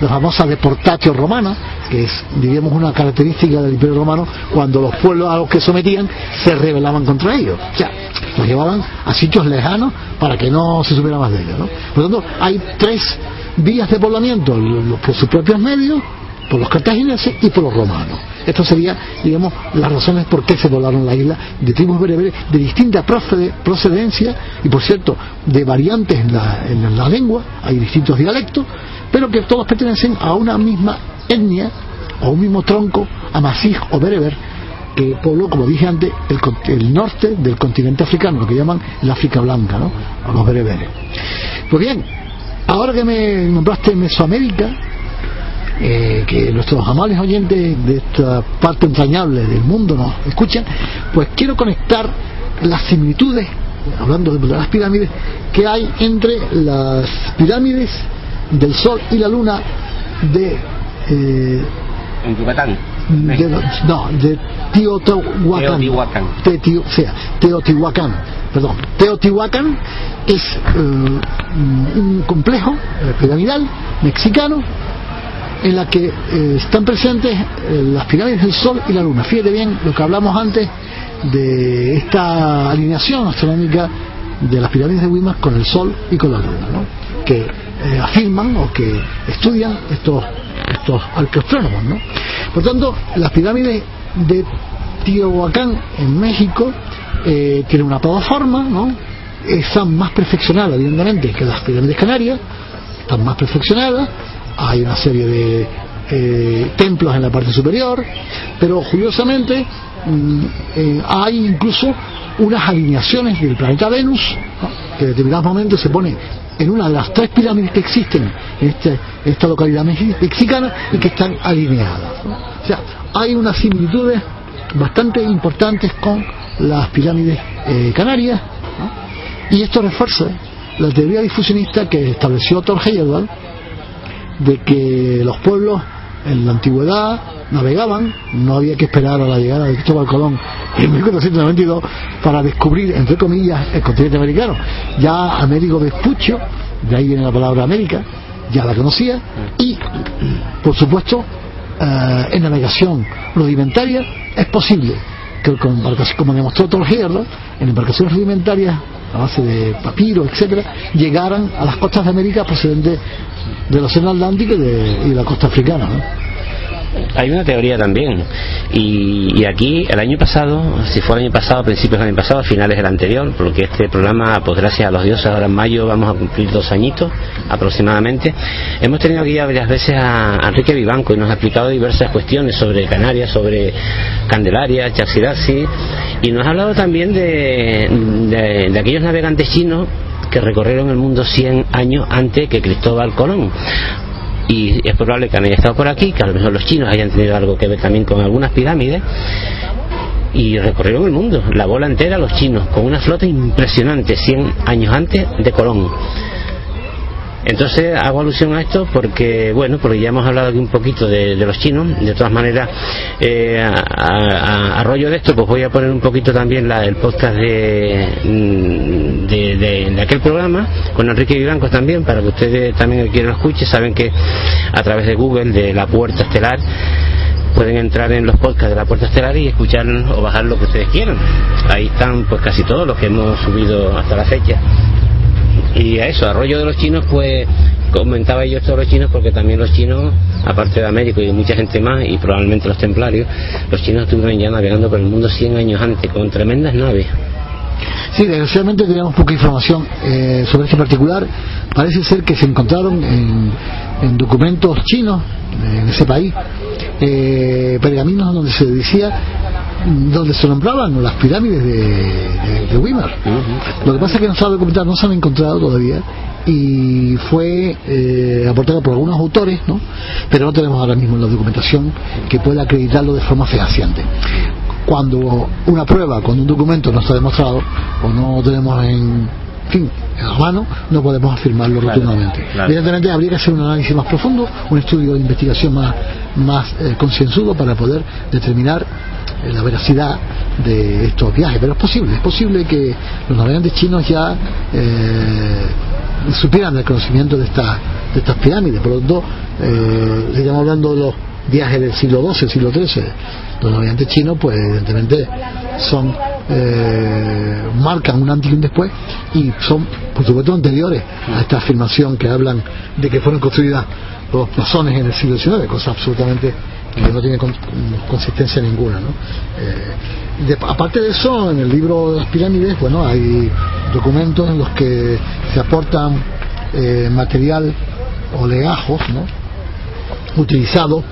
La famosa deportatio romana, que es, diríamos, una característica del imperio romano, cuando los pueblos a los que sometían se rebelaban contra ellos. O sea, los llevaban a sitios lejanos para que no se supiera más de ellos. ¿no? Por lo tanto, hay tres vías de poblamiento, por sus propios medios, por los cartagineses y por los romanos. Esto sería, digamos, las razones por qué se poblaron la isla de tribus bereberes de distinta procedencia y, por cierto, de variantes en la, lengua, hay distintos dialectos, pero que todos pertenecen a una misma etnia o un mismo tronco, amasij o bereber, que pobló, como dije antes, el, norte del continente africano, lo que llaman el África Blanca, ¿no? los bereberes. Pues bien, ahora que me nombraste Mesoamérica, eh, que nuestros amables oyentes de esta parte entrañable del mundo nos escuchan, pues quiero conectar las similitudes, hablando de las pirámides, que hay entre las pirámides del Sol y la Luna de... Eh, en Yucatán. no, de Teotihuacán. Teotihuacán. sea, Teotihuacán. Perdón. Teotihuacán es eh, un complejo piramidal mexicano en la que eh, están presentes eh, las pirámides del Sol y la Luna. Fíjate bien lo que hablamos antes de esta alineación astronómica de las pirámides de Weimar con el Sol y con la Luna, ¿no? que eh, afirman o que estudian estos, estos arqueostrónomos. ¿no? Por tanto, las pirámides de Teotihuacán en México tienen una plataforma, ¿no? están más perfeccionadas, evidentemente, que las pirámides canarias, están más perfeccionadas, hay una serie de eh, templos en la parte superior, pero curiosamente mm, eh, hay incluso unas alineaciones del planeta Venus, que en determinados momentos se pone en una de las tres pirámides que existen en, este, esta localidad mexicana y que están alineadas. O sea, hay unas similitudes bastante importantes con las pirámides eh, canarias y esto refuerza la teoría difusionista que estableció Thor Heyerdahl de que los pueblos en la antigüedad navegaban, no había que esperar a la llegada de Cristóbal Colón en [laughs] 1492 para descubrir, entre comillas, el continente americano. Ya Américo Vespuccio, de ahí viene la palabra América, ya la conocía, y por supuesto, eh, en navegación rudimentaria es posible que como demostró Thor en embarcaciones rudimentarias a base de papiro, etcétera, llegaran a las costas de América procedentes del Océano Atlántico y de, la costa africana. Hay una teoría también, y, aquí el año pasado, si fue el año pasado, principios del año pasado, a finales del anterior, porque este programa, pues gracias a los dioses, ahora en mayo vamos a cumplir dos añitos aproximadamente, hemos tenido aquí ya varias veces a, Enrique Vivanco y nos ha explicado diversas cuestiones sobre Canarias, sobre Candelaria, Chaxirasi, y nos ha hablado también de, de aquellos navegantes chinos que recorrieron el mundo 100 años antes que Cristóbal Colón. Y es probable que han estado por aquí, que a lo mejor los chinos hayan tenido algo que ver también con algunas pirámides y recorrieron el mundo, la bola entera los chinos, con una flota impresionante 100 años antes de Colón. Entonces hago alusión a esto porque, bueno, porque ya hemos hablado aquí un poquito de, los chinos. De todas maneras, eh, a, rollo de esto, pues voy a poner un poquito también el podcast mm, de, de, aquel programa con Enrique Vivanco también, para que ustedes también quieran lo escuchen. Saben que a través de Google, de la Puerta Estelar, pueden entrar en los podcasts de la Puerta Estelar y escuchar o bajar lo que ustedes quieran. Ahí están pues casi todos los que hemos subido hasta la fecha. Y a eso, a rollo de los chinos, pues comentaba yo esto los chinos porque también los chinos, aparte de América y de mucha gente más, y probablemente los templarios, los chinos estuvieron ya navegando por el mundo 100 años antes con tremendas naves. Sí, desgraciadamente teníamos poca información eh, sobre este particular. Parece ser que se encontraron en, documentos chinos en ese país eh, pergaminos donde se decía donde se nombraban las pirámides de, de, Weimar. Lo que pasa es que no se, documentar, no se han encontrado todavía y fue eh, aportado por algunos autores, ¿no? pero no tenemos ahora mismo la documentación que pueda acreditarlo de forma fehaciente. Cuando una prueba, cuando un documento no está demostrado o no tenemos en fin, a mano, no podemos afirmarlo rotundamente. Evidentemente habría que hacer un análisis más profundo, un estudio de investigación más, más eh, concienzudo para poder determinar eh, la veracidad de estos viajes, pero es posible, es posible que los navegantes chinos ya eh, supieran el conocimiento de, esta, de estas pirámides, por lo tanto, eh, estamos hablando de los viajes del siglo XII, siglo XIII, los navegantes chinos, pues evidentemente son eh, marcan un antes y un después y son, por supuesto, anteriores a esta afirmación que hablan de que fueron construidas los plazones en el siglo XIX, cosa absolutamente que no tiene consistencia ninguna. ¿no? Eh, aparte de eso, en el libro de las pirámides, bueno, hay documentos en los que se aportan eh, material o legajos, ¿no? utilizado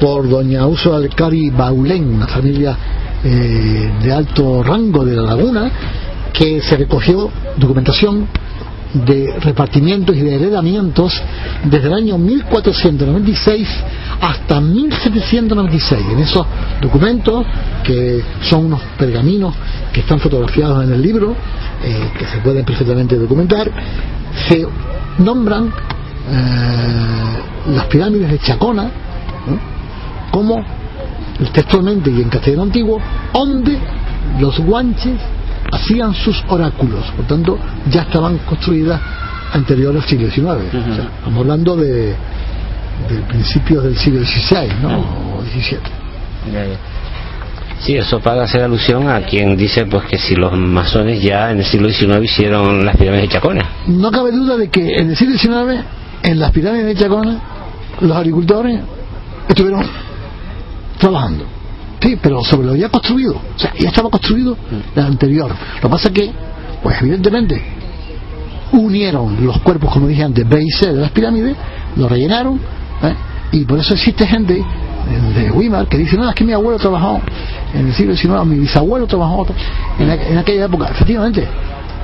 por doña Uso Alcari Baulén, una familia eh, de alto rango de la laguna que se recogió documentación de repartimientos y de heredamientos desde el año 1496 hasta 1796. En esos documentos, que son unos pergaminos que están fotografiados en el libro, eh, que se pueden perfectamente documentar, se nombran eh, las pirámides de Chacona como textualmente y en castellano antiguo, donde los guanches hacían sus oráculos, por tanto ya estaban construidas anterior al siglo XIX. estamos hablando de, de principios del siglo XVI, ¿no? O XVII. Sí, eso para hacer alusión a quien dice pues que si los masones ya en el siglo XIX hicieron las pirámides de Chacona. No cabe duda de que en el siglo XIX, en las pirámides de Chacona, los agricultores estuvieron trabajando. Sí, pero sobre lo ya construido. O sea, ya estaba construido el anterior. Lo que pasa es que, pues evidentemente, unieron los cuerpos, como dije antes, B y C de las pirámides, lo rellenaron, ¿eh? y por eso existe gente de Weimar que dice, no, es que mi abuelo trabajó en el siglo XIX, mi bisabuelo trabajó en, en aquella época. Efectivamente,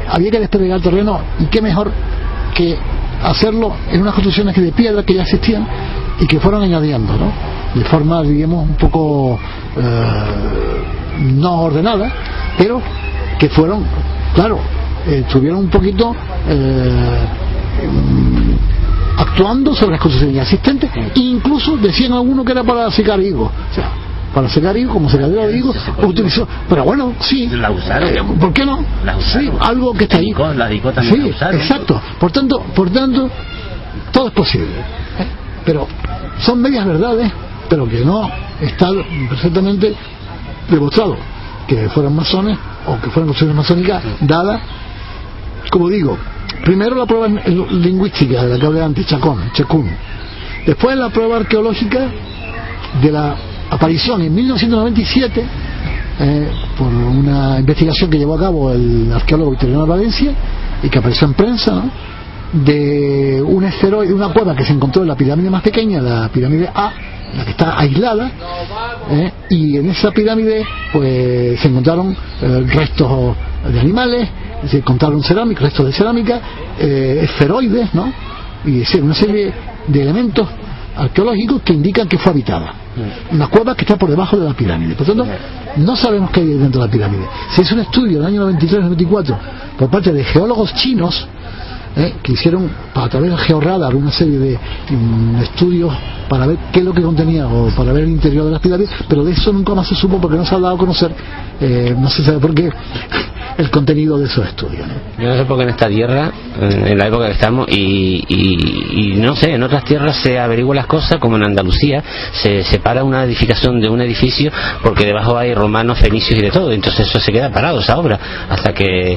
había que despegar terreno y qué mejor que hacerlo en unas construcciones de piedra que ya existían y que fueron añadiendo, ¿no? De forma, digamos, un poco eh, no ordenada, pero que fueron, claro, estuvieron un poquito eh, actuando sobre las construcciones existentes e incluso decían algunos que era para secar higos. O sea, para secar higos, como secadera de higos, utilizó. Pero bueno, sí. La usaron. Eh, ¿Por qué no? La usaron. Sí, algo que está ahí. La Sí, la usaron. exacto. Por tanto, por tanto, todo es posible. ¿eh? Pero son medias verdades, pero que no está perfectamente demostrado que fueran masones o que fueran construcciones masónicas dadas, como digo, primero la prueba lingüística de la que hablé antes, Chacón, Chacún. Después la prueba arqueológica de la aparición en 1997 eh, por una investigación que llevó a cabo el arqueólogo Victoriano Valencia y que apareció en prensa de un esteroide, una cueva que se encontró en la pirámide más pequeña, la pirámide A, la que está aislada, ¿eh? y en esa pirámide pues se encontraron eh, restos de animales, se encontraron cerámica, restos de cerámica, eh, esferoides, ¿no? Y es decir, una serie de elementos arqueológicos que indican que fue habitada. Una cueva que está por debajo de la pirámide. Por tanto, no sabemos qué hay dentro de la pirámide. Se hizo un estudio en el año 93-94 por parte de geólogos chinos ¿eh? que hicieron a través del georradar una serie de mm, estudios para ver qué es lo que contenía o para ver el interior de las pirámides, pero de eso nunca más se supo porque no se ha dado a conocer, eh, no se sabe por qué, [laughs] el contenido de esos estudios. Yo no sé por qué en esta tierra, en en la época que estamos, y, y- y no sé, en otras tierras se averiguan las cosas, como en Andalucía, se separa una edificación de un edificio porque debajo hay romanos, fenicios y de todo, entonces eso se queda parado, esa obra, hasta eh,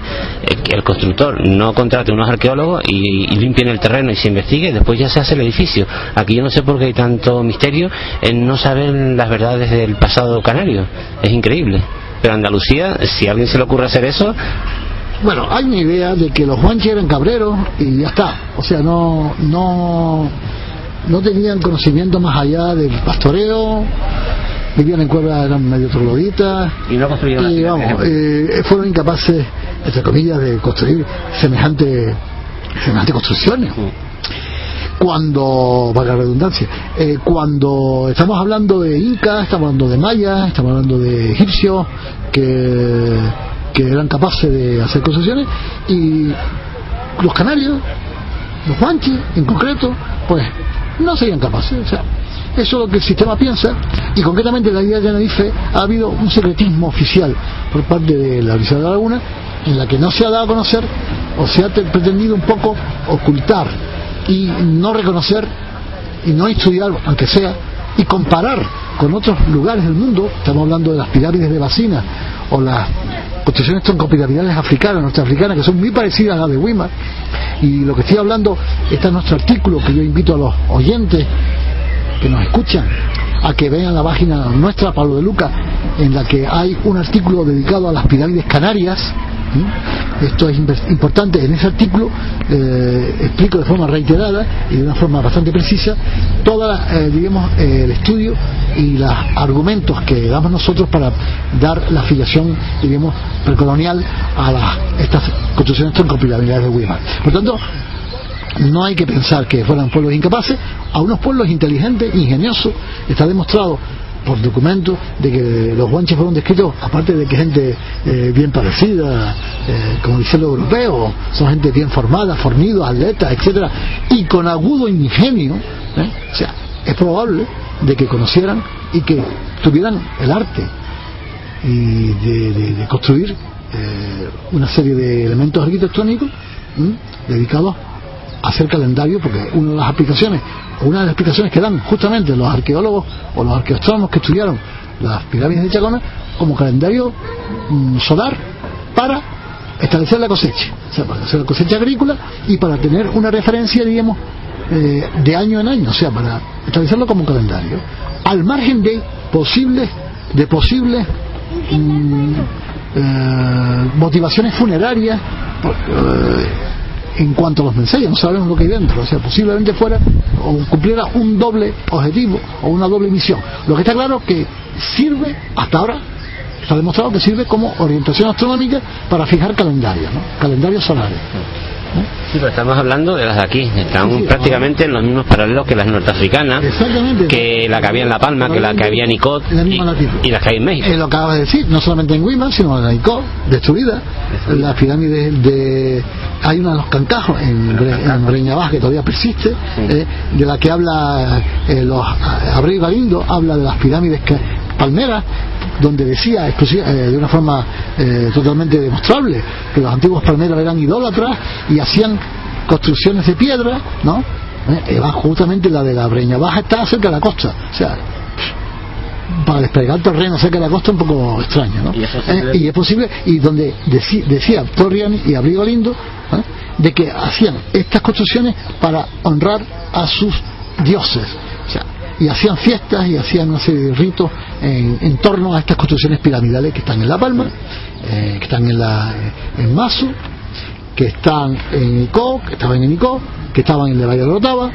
que el constructor no contrate unos arqueólogos y, y limpien el terreno y se investigue, después ya se hace el edificio. Aquí yo no sé por qué hay tanto misterio en no saber las verdades del pasado canario, es increíble. Pero Andalucía, si a alguien se le ocurre hacer eso, Bueno, hay una idea de que los guanches eran cabreros y ya está. O sea, no, no, no tenían conocimiento más allá del pastoreo, vivían en cuevas, eran medio trogloditas y no construyeron y vamos, eh, fueron incapaces, entre comillas, de construir semejante, semejante construcciones. Cuando, valga la redundancia, eh, cuando estamos hablando de incas, estamos hablando de mayas, estamos hablando de egipcios que, que eran capaces de hacer construcciones y los canarios, los guanches en concreto, pues no serían capaces. O sea, eso es lo que el sistema piensa y concretamente en la idea de Tenerife ha habido un secretismo oficial por parte de la Universidad de la Laguna en la que no se ha dado a conocer o se ha te- pretendido un poco ocultar y no reconocer y no estudiar, aunque sea, y comparar con otros lugares del mundo, estamos hablando de las pirámides de Bacina o las construcciones troncopiramidales africanas, norteafricanas, que son muy parecidas a las de Weimar, y lo que estoy hablando está en nuestro artículo que yo invito a los oyentes que nos escuchan a que vean la página nuestra, Pablo de Luca, en la que hay un artículo dedicado a las pirámides canarias, esto es importante, en ese artículo eh, explico de forma reiterada y de una forma bastante precisa todo eh, el estudio y los argumentos que damos nosotros para dar la afiliación digamos, precolonial a las, estas construcciones troncopiramidales de Weimar. Por tanto, no hay que pensar que fueran pueblos incapaces, a unos pueblos inteligentes, ingeniosos, está demostrado por documentos de que los guanches fueron descritos, aparte de que gente eh, bien parecida, eh, como dicen los europeos, son gente bien formada, fornidos, atletas, etcétera, y con agudo ingenio, ¿eh? o sea, es probable de que conocieran y que tuvieran el arte y de, construir una serie de elementos arquitectónicos dedicados hacer calendario, porque una de las aplicaciones una de las explicaciones que dan justamente los arqueólogos o los arqueóstromos que estudiaron las pirámides de Chacona como calendario mm, solar para establecer la cosecha, o sea, para hacer la cosecha agrícola y para tener una referencia, digamos, eh, de año en año, o sea, para establecerlo como calendario, al margen de posibles, de posibles mm, eh, motivaciones funerarias. Eh, en cuanto a los mensajes, no sabemos lo que hay dentro, o sea, posiblemente fuera o cumpliera un doble objetivo o una doble misión. Lo que está claro es que sirve, hasta ahora, está demostrado que sirve como orientación astronómica para fijar calendarios, ¿no? calendarios solares. Sí, pero estamos hablando de las de aquí, están prácticamente en los mismos paralelos que las norteafricanas, que la que había en La Palma, que la que había en Icod y, las que hay en México. Es lo que acabas de decir, no solamente en Guima, sino en la Icod, destruida, las pirámides de... Hay una de los cancajos en, en Breña Baja que todavía persiste, eh, de la que habla eh, los Abril Galindo, habla de las pirámides que, palmeras donde decía eh, de una forma eh, totalmente demostrable que los antiguos palmeros eran idólatras y hacían construcciones de piedra, ¿no? Eh, justamente la de la Breña Baja está cerca de la costa, o sea, para desplegar terreno cerca de la costa un poco extraño, ¿no? ¿Y es posible, y, donde decía Torriani y Abrigo Lindo, de que hacían estas construcciones para honrar a sus dioses, o sea, y hacían fiestas y hacían una serie de ritos en, torno a estas construcciones piramidales que están en La Palma, eh, que están en, la, en Mazo, que están en Ico, que estaban en Ico, que estaban en el Valle de Rotava,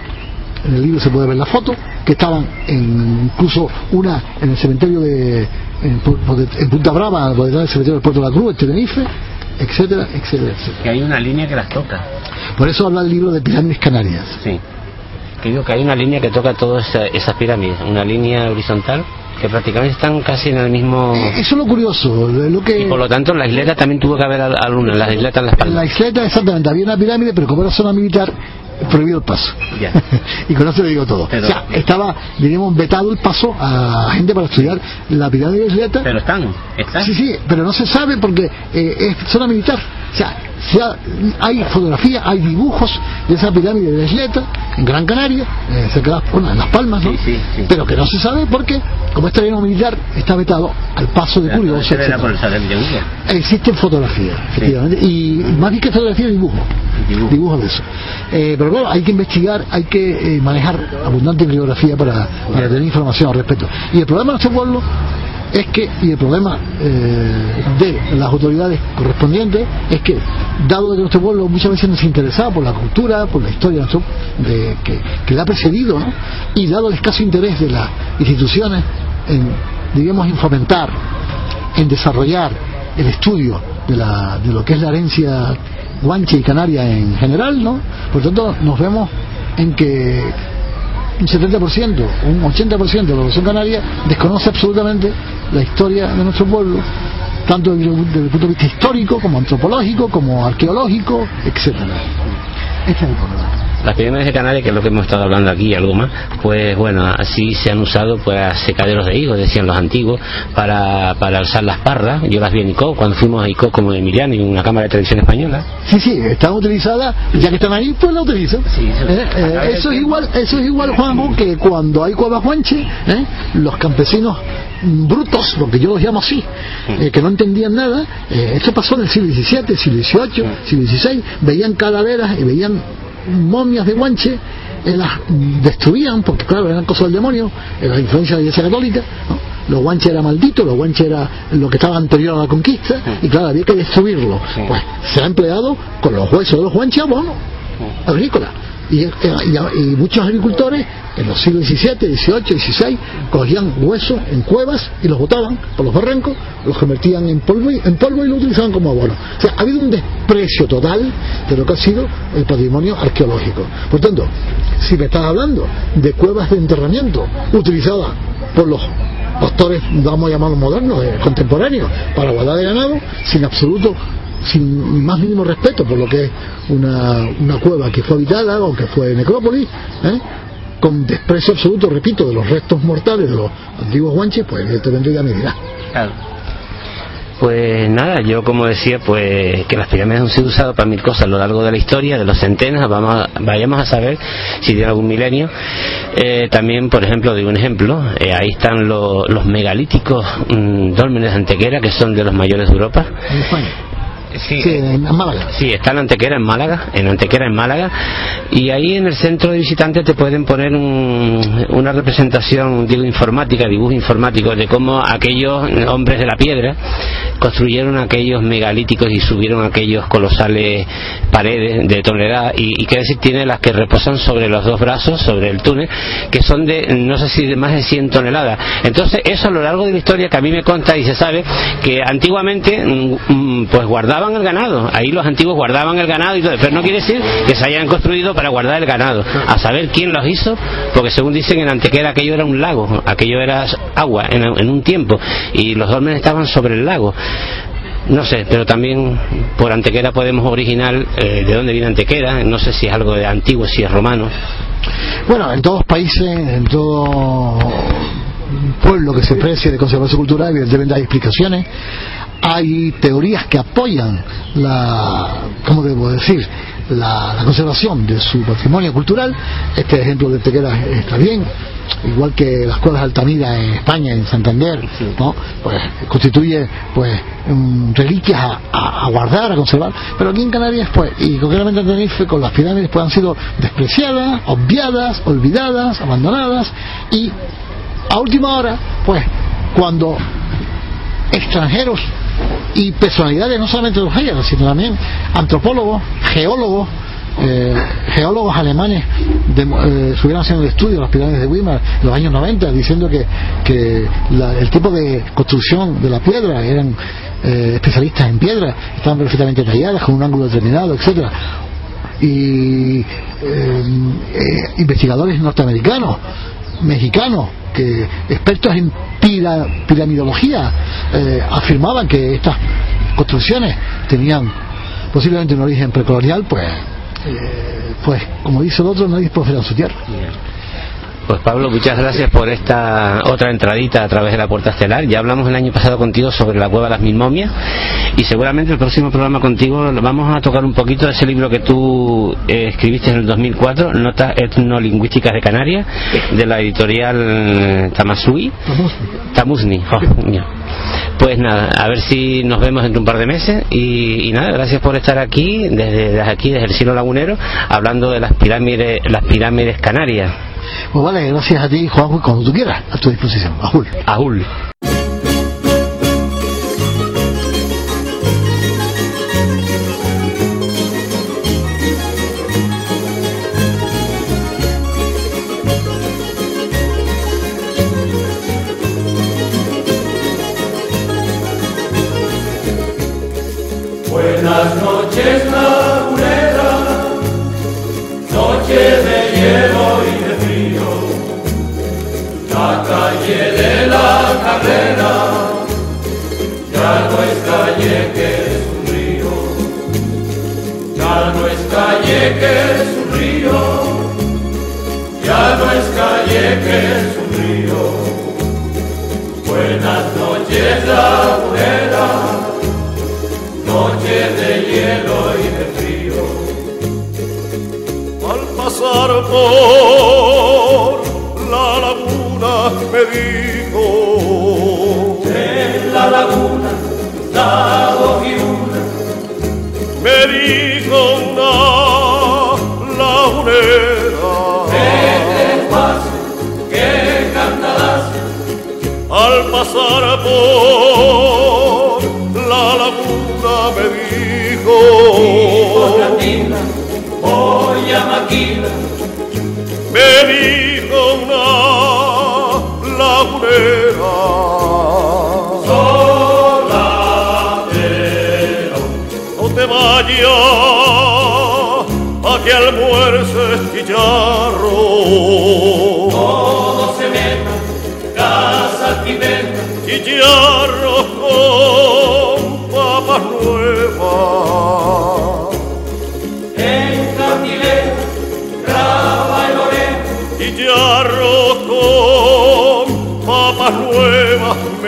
en el libro se puede ver la foto, que estaban en, incluso una en el cementerio de en, Punta Brava, detrás del cementerio del Puerto de la Cruz, en Tenerife, etcétera, etcétera, etcétera. Que hay una línea que las toca. Por eso habla el libro de Pirámides Canarias. Sí que digo que hay una línea que toca todas esas pirámides, una línea horizontal que prácticamente están casi en el mismo. Eso es lo curioso. Lo que... Y por lo tanto, la isleta también tuvo que haber alguna, la isleta en la espalda. En la isleta, exactamente, había una pirámide, pero como era zona militar, prohibido el paso. [laughs] y con eso le digo todo. O sea, estaba, diríamos, vetado el paso a gente para estudiar la pirámide de isleta. Pero están, están. Sí, sí, pero no se sabe porque eh, es zona militar. O sea, hay fotografías, hay dibujos de esa pirámide de Isleta, en Gran Canaria, eh, cerca de las, en Las Palmas, ¿no? pero que no se sabe porque, como este terreno militar está vetado al paso de curiosos. Existen fotografías, efectivamente, y más bien que fotografías, dibujos. Dibujos de eso. Eh, pero claro, hay que investigar, hay que eh, manejar abundante bibliografía para, para tener información al respecto. Y el problema de este pueblo es que, y el problema eh, de las autoridades correspondientes es que, dado que nuestro pueblo muchas veces nos interesa por la cultura, por la historia de, que, le ha precedido, y dado el escaso interés de las instituciones en, digamos, en fomentar, en desarrollar el estudio de, la, de lo que es la herencia guanche y canaria en general, ¿no? Por tanto, nos vemos en que un 70%, un 80% de la población canaria desconoce absolutamente la historia de nuestro pueblo, tanto desde, el punto de vista histórico, como antropológico, como arqueológico, etcétera. Este es el problema. Las pirámides de Canarias, que es lo que hemos estado hablando aquí y algo más, pues bueno, así se han usado pues secaderos de higos, decían los antiguos, para, para alzar las parras. Yo las vi en ICO, cuando fuimos a ICO como de Emiliano, en una cámara de televisión española. Sí, sí, están utilizadas, ya que están ahí, pues la utilizan. Eh, eh, eso, es igual, eso es igual, Juanjo, que cuando hay Juanche, ¿eh? los campesinos brutos, porque yo los llamo así, eh, que no entendían nada, esto pasó en el siglo XVII, siglo XVIII, siglo XVI, veían calaveras y veían momias de guanche eh, las destruían porque claro eran cosas del demonio era la influencia de la iglesia católica los guanches era maldito, los guanches era lo que estaba anterior a la conquista, y claro, había que destruirlo. Pues se ha empleado con los huesos de los guanches abono agrícola. Y, y- y muchos agricultores en los siglos XVII, XVIII, XVI cogían huesos en cuevas y los botaban por los barrancos, los convertían en polvo y, en polvo y lo utilizaban como abono. O sea, ha habido un desprecio total de lo que ha sido el patrimonio arqueológico. Por tanto, si me estás hablando de cuevas de enterramiento utilizadas por los pastores, vamos a llamarlos modernos, eh, contemporáneos, para guardar de ganado, sin absoluto sin más mínimo respeto por lo que es una, una cueva que fue habitada o que fue necrópolis, ¿eh? con desprecio absoluto, repito, de los restos mortales de los antiguos guanches, pues evidentemente ya me dirá. Pues nada, yo como decía, pues que las pirámides han sido usadas para mil cosas a lo largo de la historia, de los centenas, vamos a- vayamos a saber si tiene algún milenio. Eh, también, por ejemplo, digo un ejemplo, eh, ahí están lo- los megalíticos mm, dólmenes de Antequera, que son de los mayores de Europa. En España. Sí, Sí, en Málaga. Sí, está en Antequera, en Málaga, en Antequera, en Málaga, y ahí en el centro de visitantes te pueden poner un- una representación, digo, informática, dibujo informático, de cómo aquellos hombres de la piedra construyeron aquellos megalíticos y subieron aquellos colosales paredes de tonelada, y, y qué decir tiene las que reposan sobre los dos brazos, sobre el túnel, que son de, no sé si de más de 100 toneladas. Entonces, eso a lo largo de la historia que a mí me conta y se sabe que antiguamente, mm, mm, pues el ganado, ahí los antiguos guardaban el ganado y todo, pero no quiere decir que se hayan construido para guardar el ganado. A saber quién los hizo, porque según dicen en Antequera aquello era un lago, aquello era agua en, un tiempo, y los dolmenes estaban sobre el lago. No sé, pero también por Antequera podemos originar eh, de dónde viene Antequera, no sé si es algo de antiguo, si es romano. Bueno, en todos países, en todo pueblo que se precie de conservación cultural, evidentemente hay explicaciones, hay teorías que apoyan la, ¿cómo debo decir? La, la conservación de su patrimonio cultural. Este ejemplo de Tequera está bien, igual que las cuevas Altamira en España, en Santander, ¿no? Pues constituye pues reliquias a, a- a guardar, a conservar. Pero aquí en Canarias, pues, y concretamente en Tenerife, con las pirámides, pues han sido despreciadas, obviadas, olvidadas, abandonadas y a última hora, pues, cuando extranjeros y personalidades no solamente de los sino también antropólogos, geólogos, eh, geólogos alemanes de, eh, estuvieron haciendo el estudio de las pirámides de Weimar en los años 90 diciendo que, que la- el tipo de construcción de la piedra eran eh, especialistas en piedra, estaban perfectamente talladas con un ángulo determinado, etcétera. Y eh, eh, investigadores norteamericanos, mexicanos, que expertos en pira- piramidología eh, afirmaban que estas construcciones tenían posiblemente un origen precolonial, pues, eh, pues como dice el otro, nadie profeta en su tierra. Pues Pablo, muchas gracias por esta otra entradita a través de la puerta estelar. Ya hablamos el año pasado contigo sobre la cueva de las mil momias y seguramente el próximo programa contigo vamos a tocar un poquito de ese libro que tú eh, escribiste en el 2004, Notas etnolingüísticas de Canarias, de la editorial eh, Tamasui. Tamusni. oh. Pues nada, a ver si nos vemos dentro de un par de meses y, y nada, gracias por estar aquí, desde, desde aquí, desde el cielo lagunero, hablando de las pirámides, las pirámides canarias. Pues vale, gracias a ti, Juanjo, y cuando tú quieras, a tu disposición. Ajul. Ahul. Buenas noches, lagunera, La calle de la carrera ya no es calle que es un río. Ya no es calle que es un río. Ya no es calle que es un río. Buenas noches, lagunera noche de hielo y de frío. Al pasar por la me dijo. En la laguna, dado y una, me dijo una lagunera. Que te pase, que cantarás al pasar por la laguna me dijo. dijo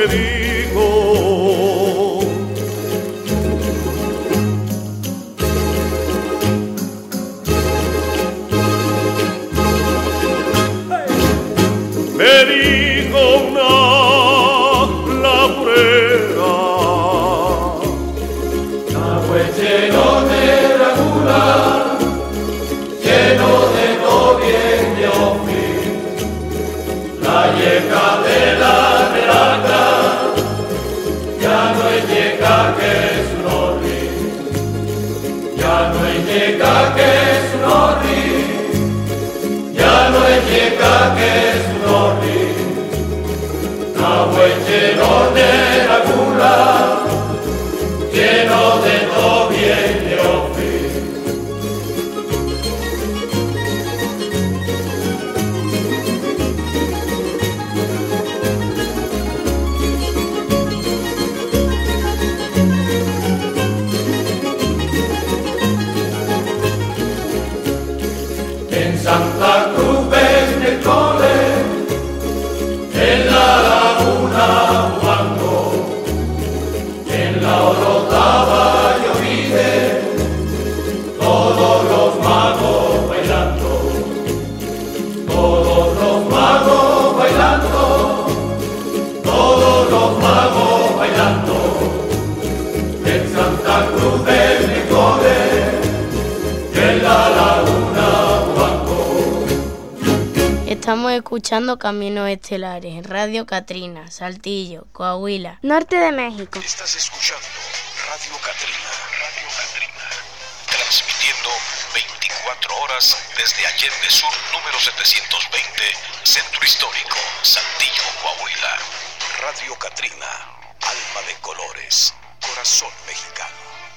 pedir. Estamos escuchando Caminos Estelares, Radio Catrina, Saltillo, Coahuila. Norte de México. Estás escuchando Radio Catrina, Radio Catrina, transmitiendo 24 horas desde Allende Sur, número 720, Centro Histórico, Saltillo, Coahuila. Radio Catrina, alma de colores, corazón mexicano.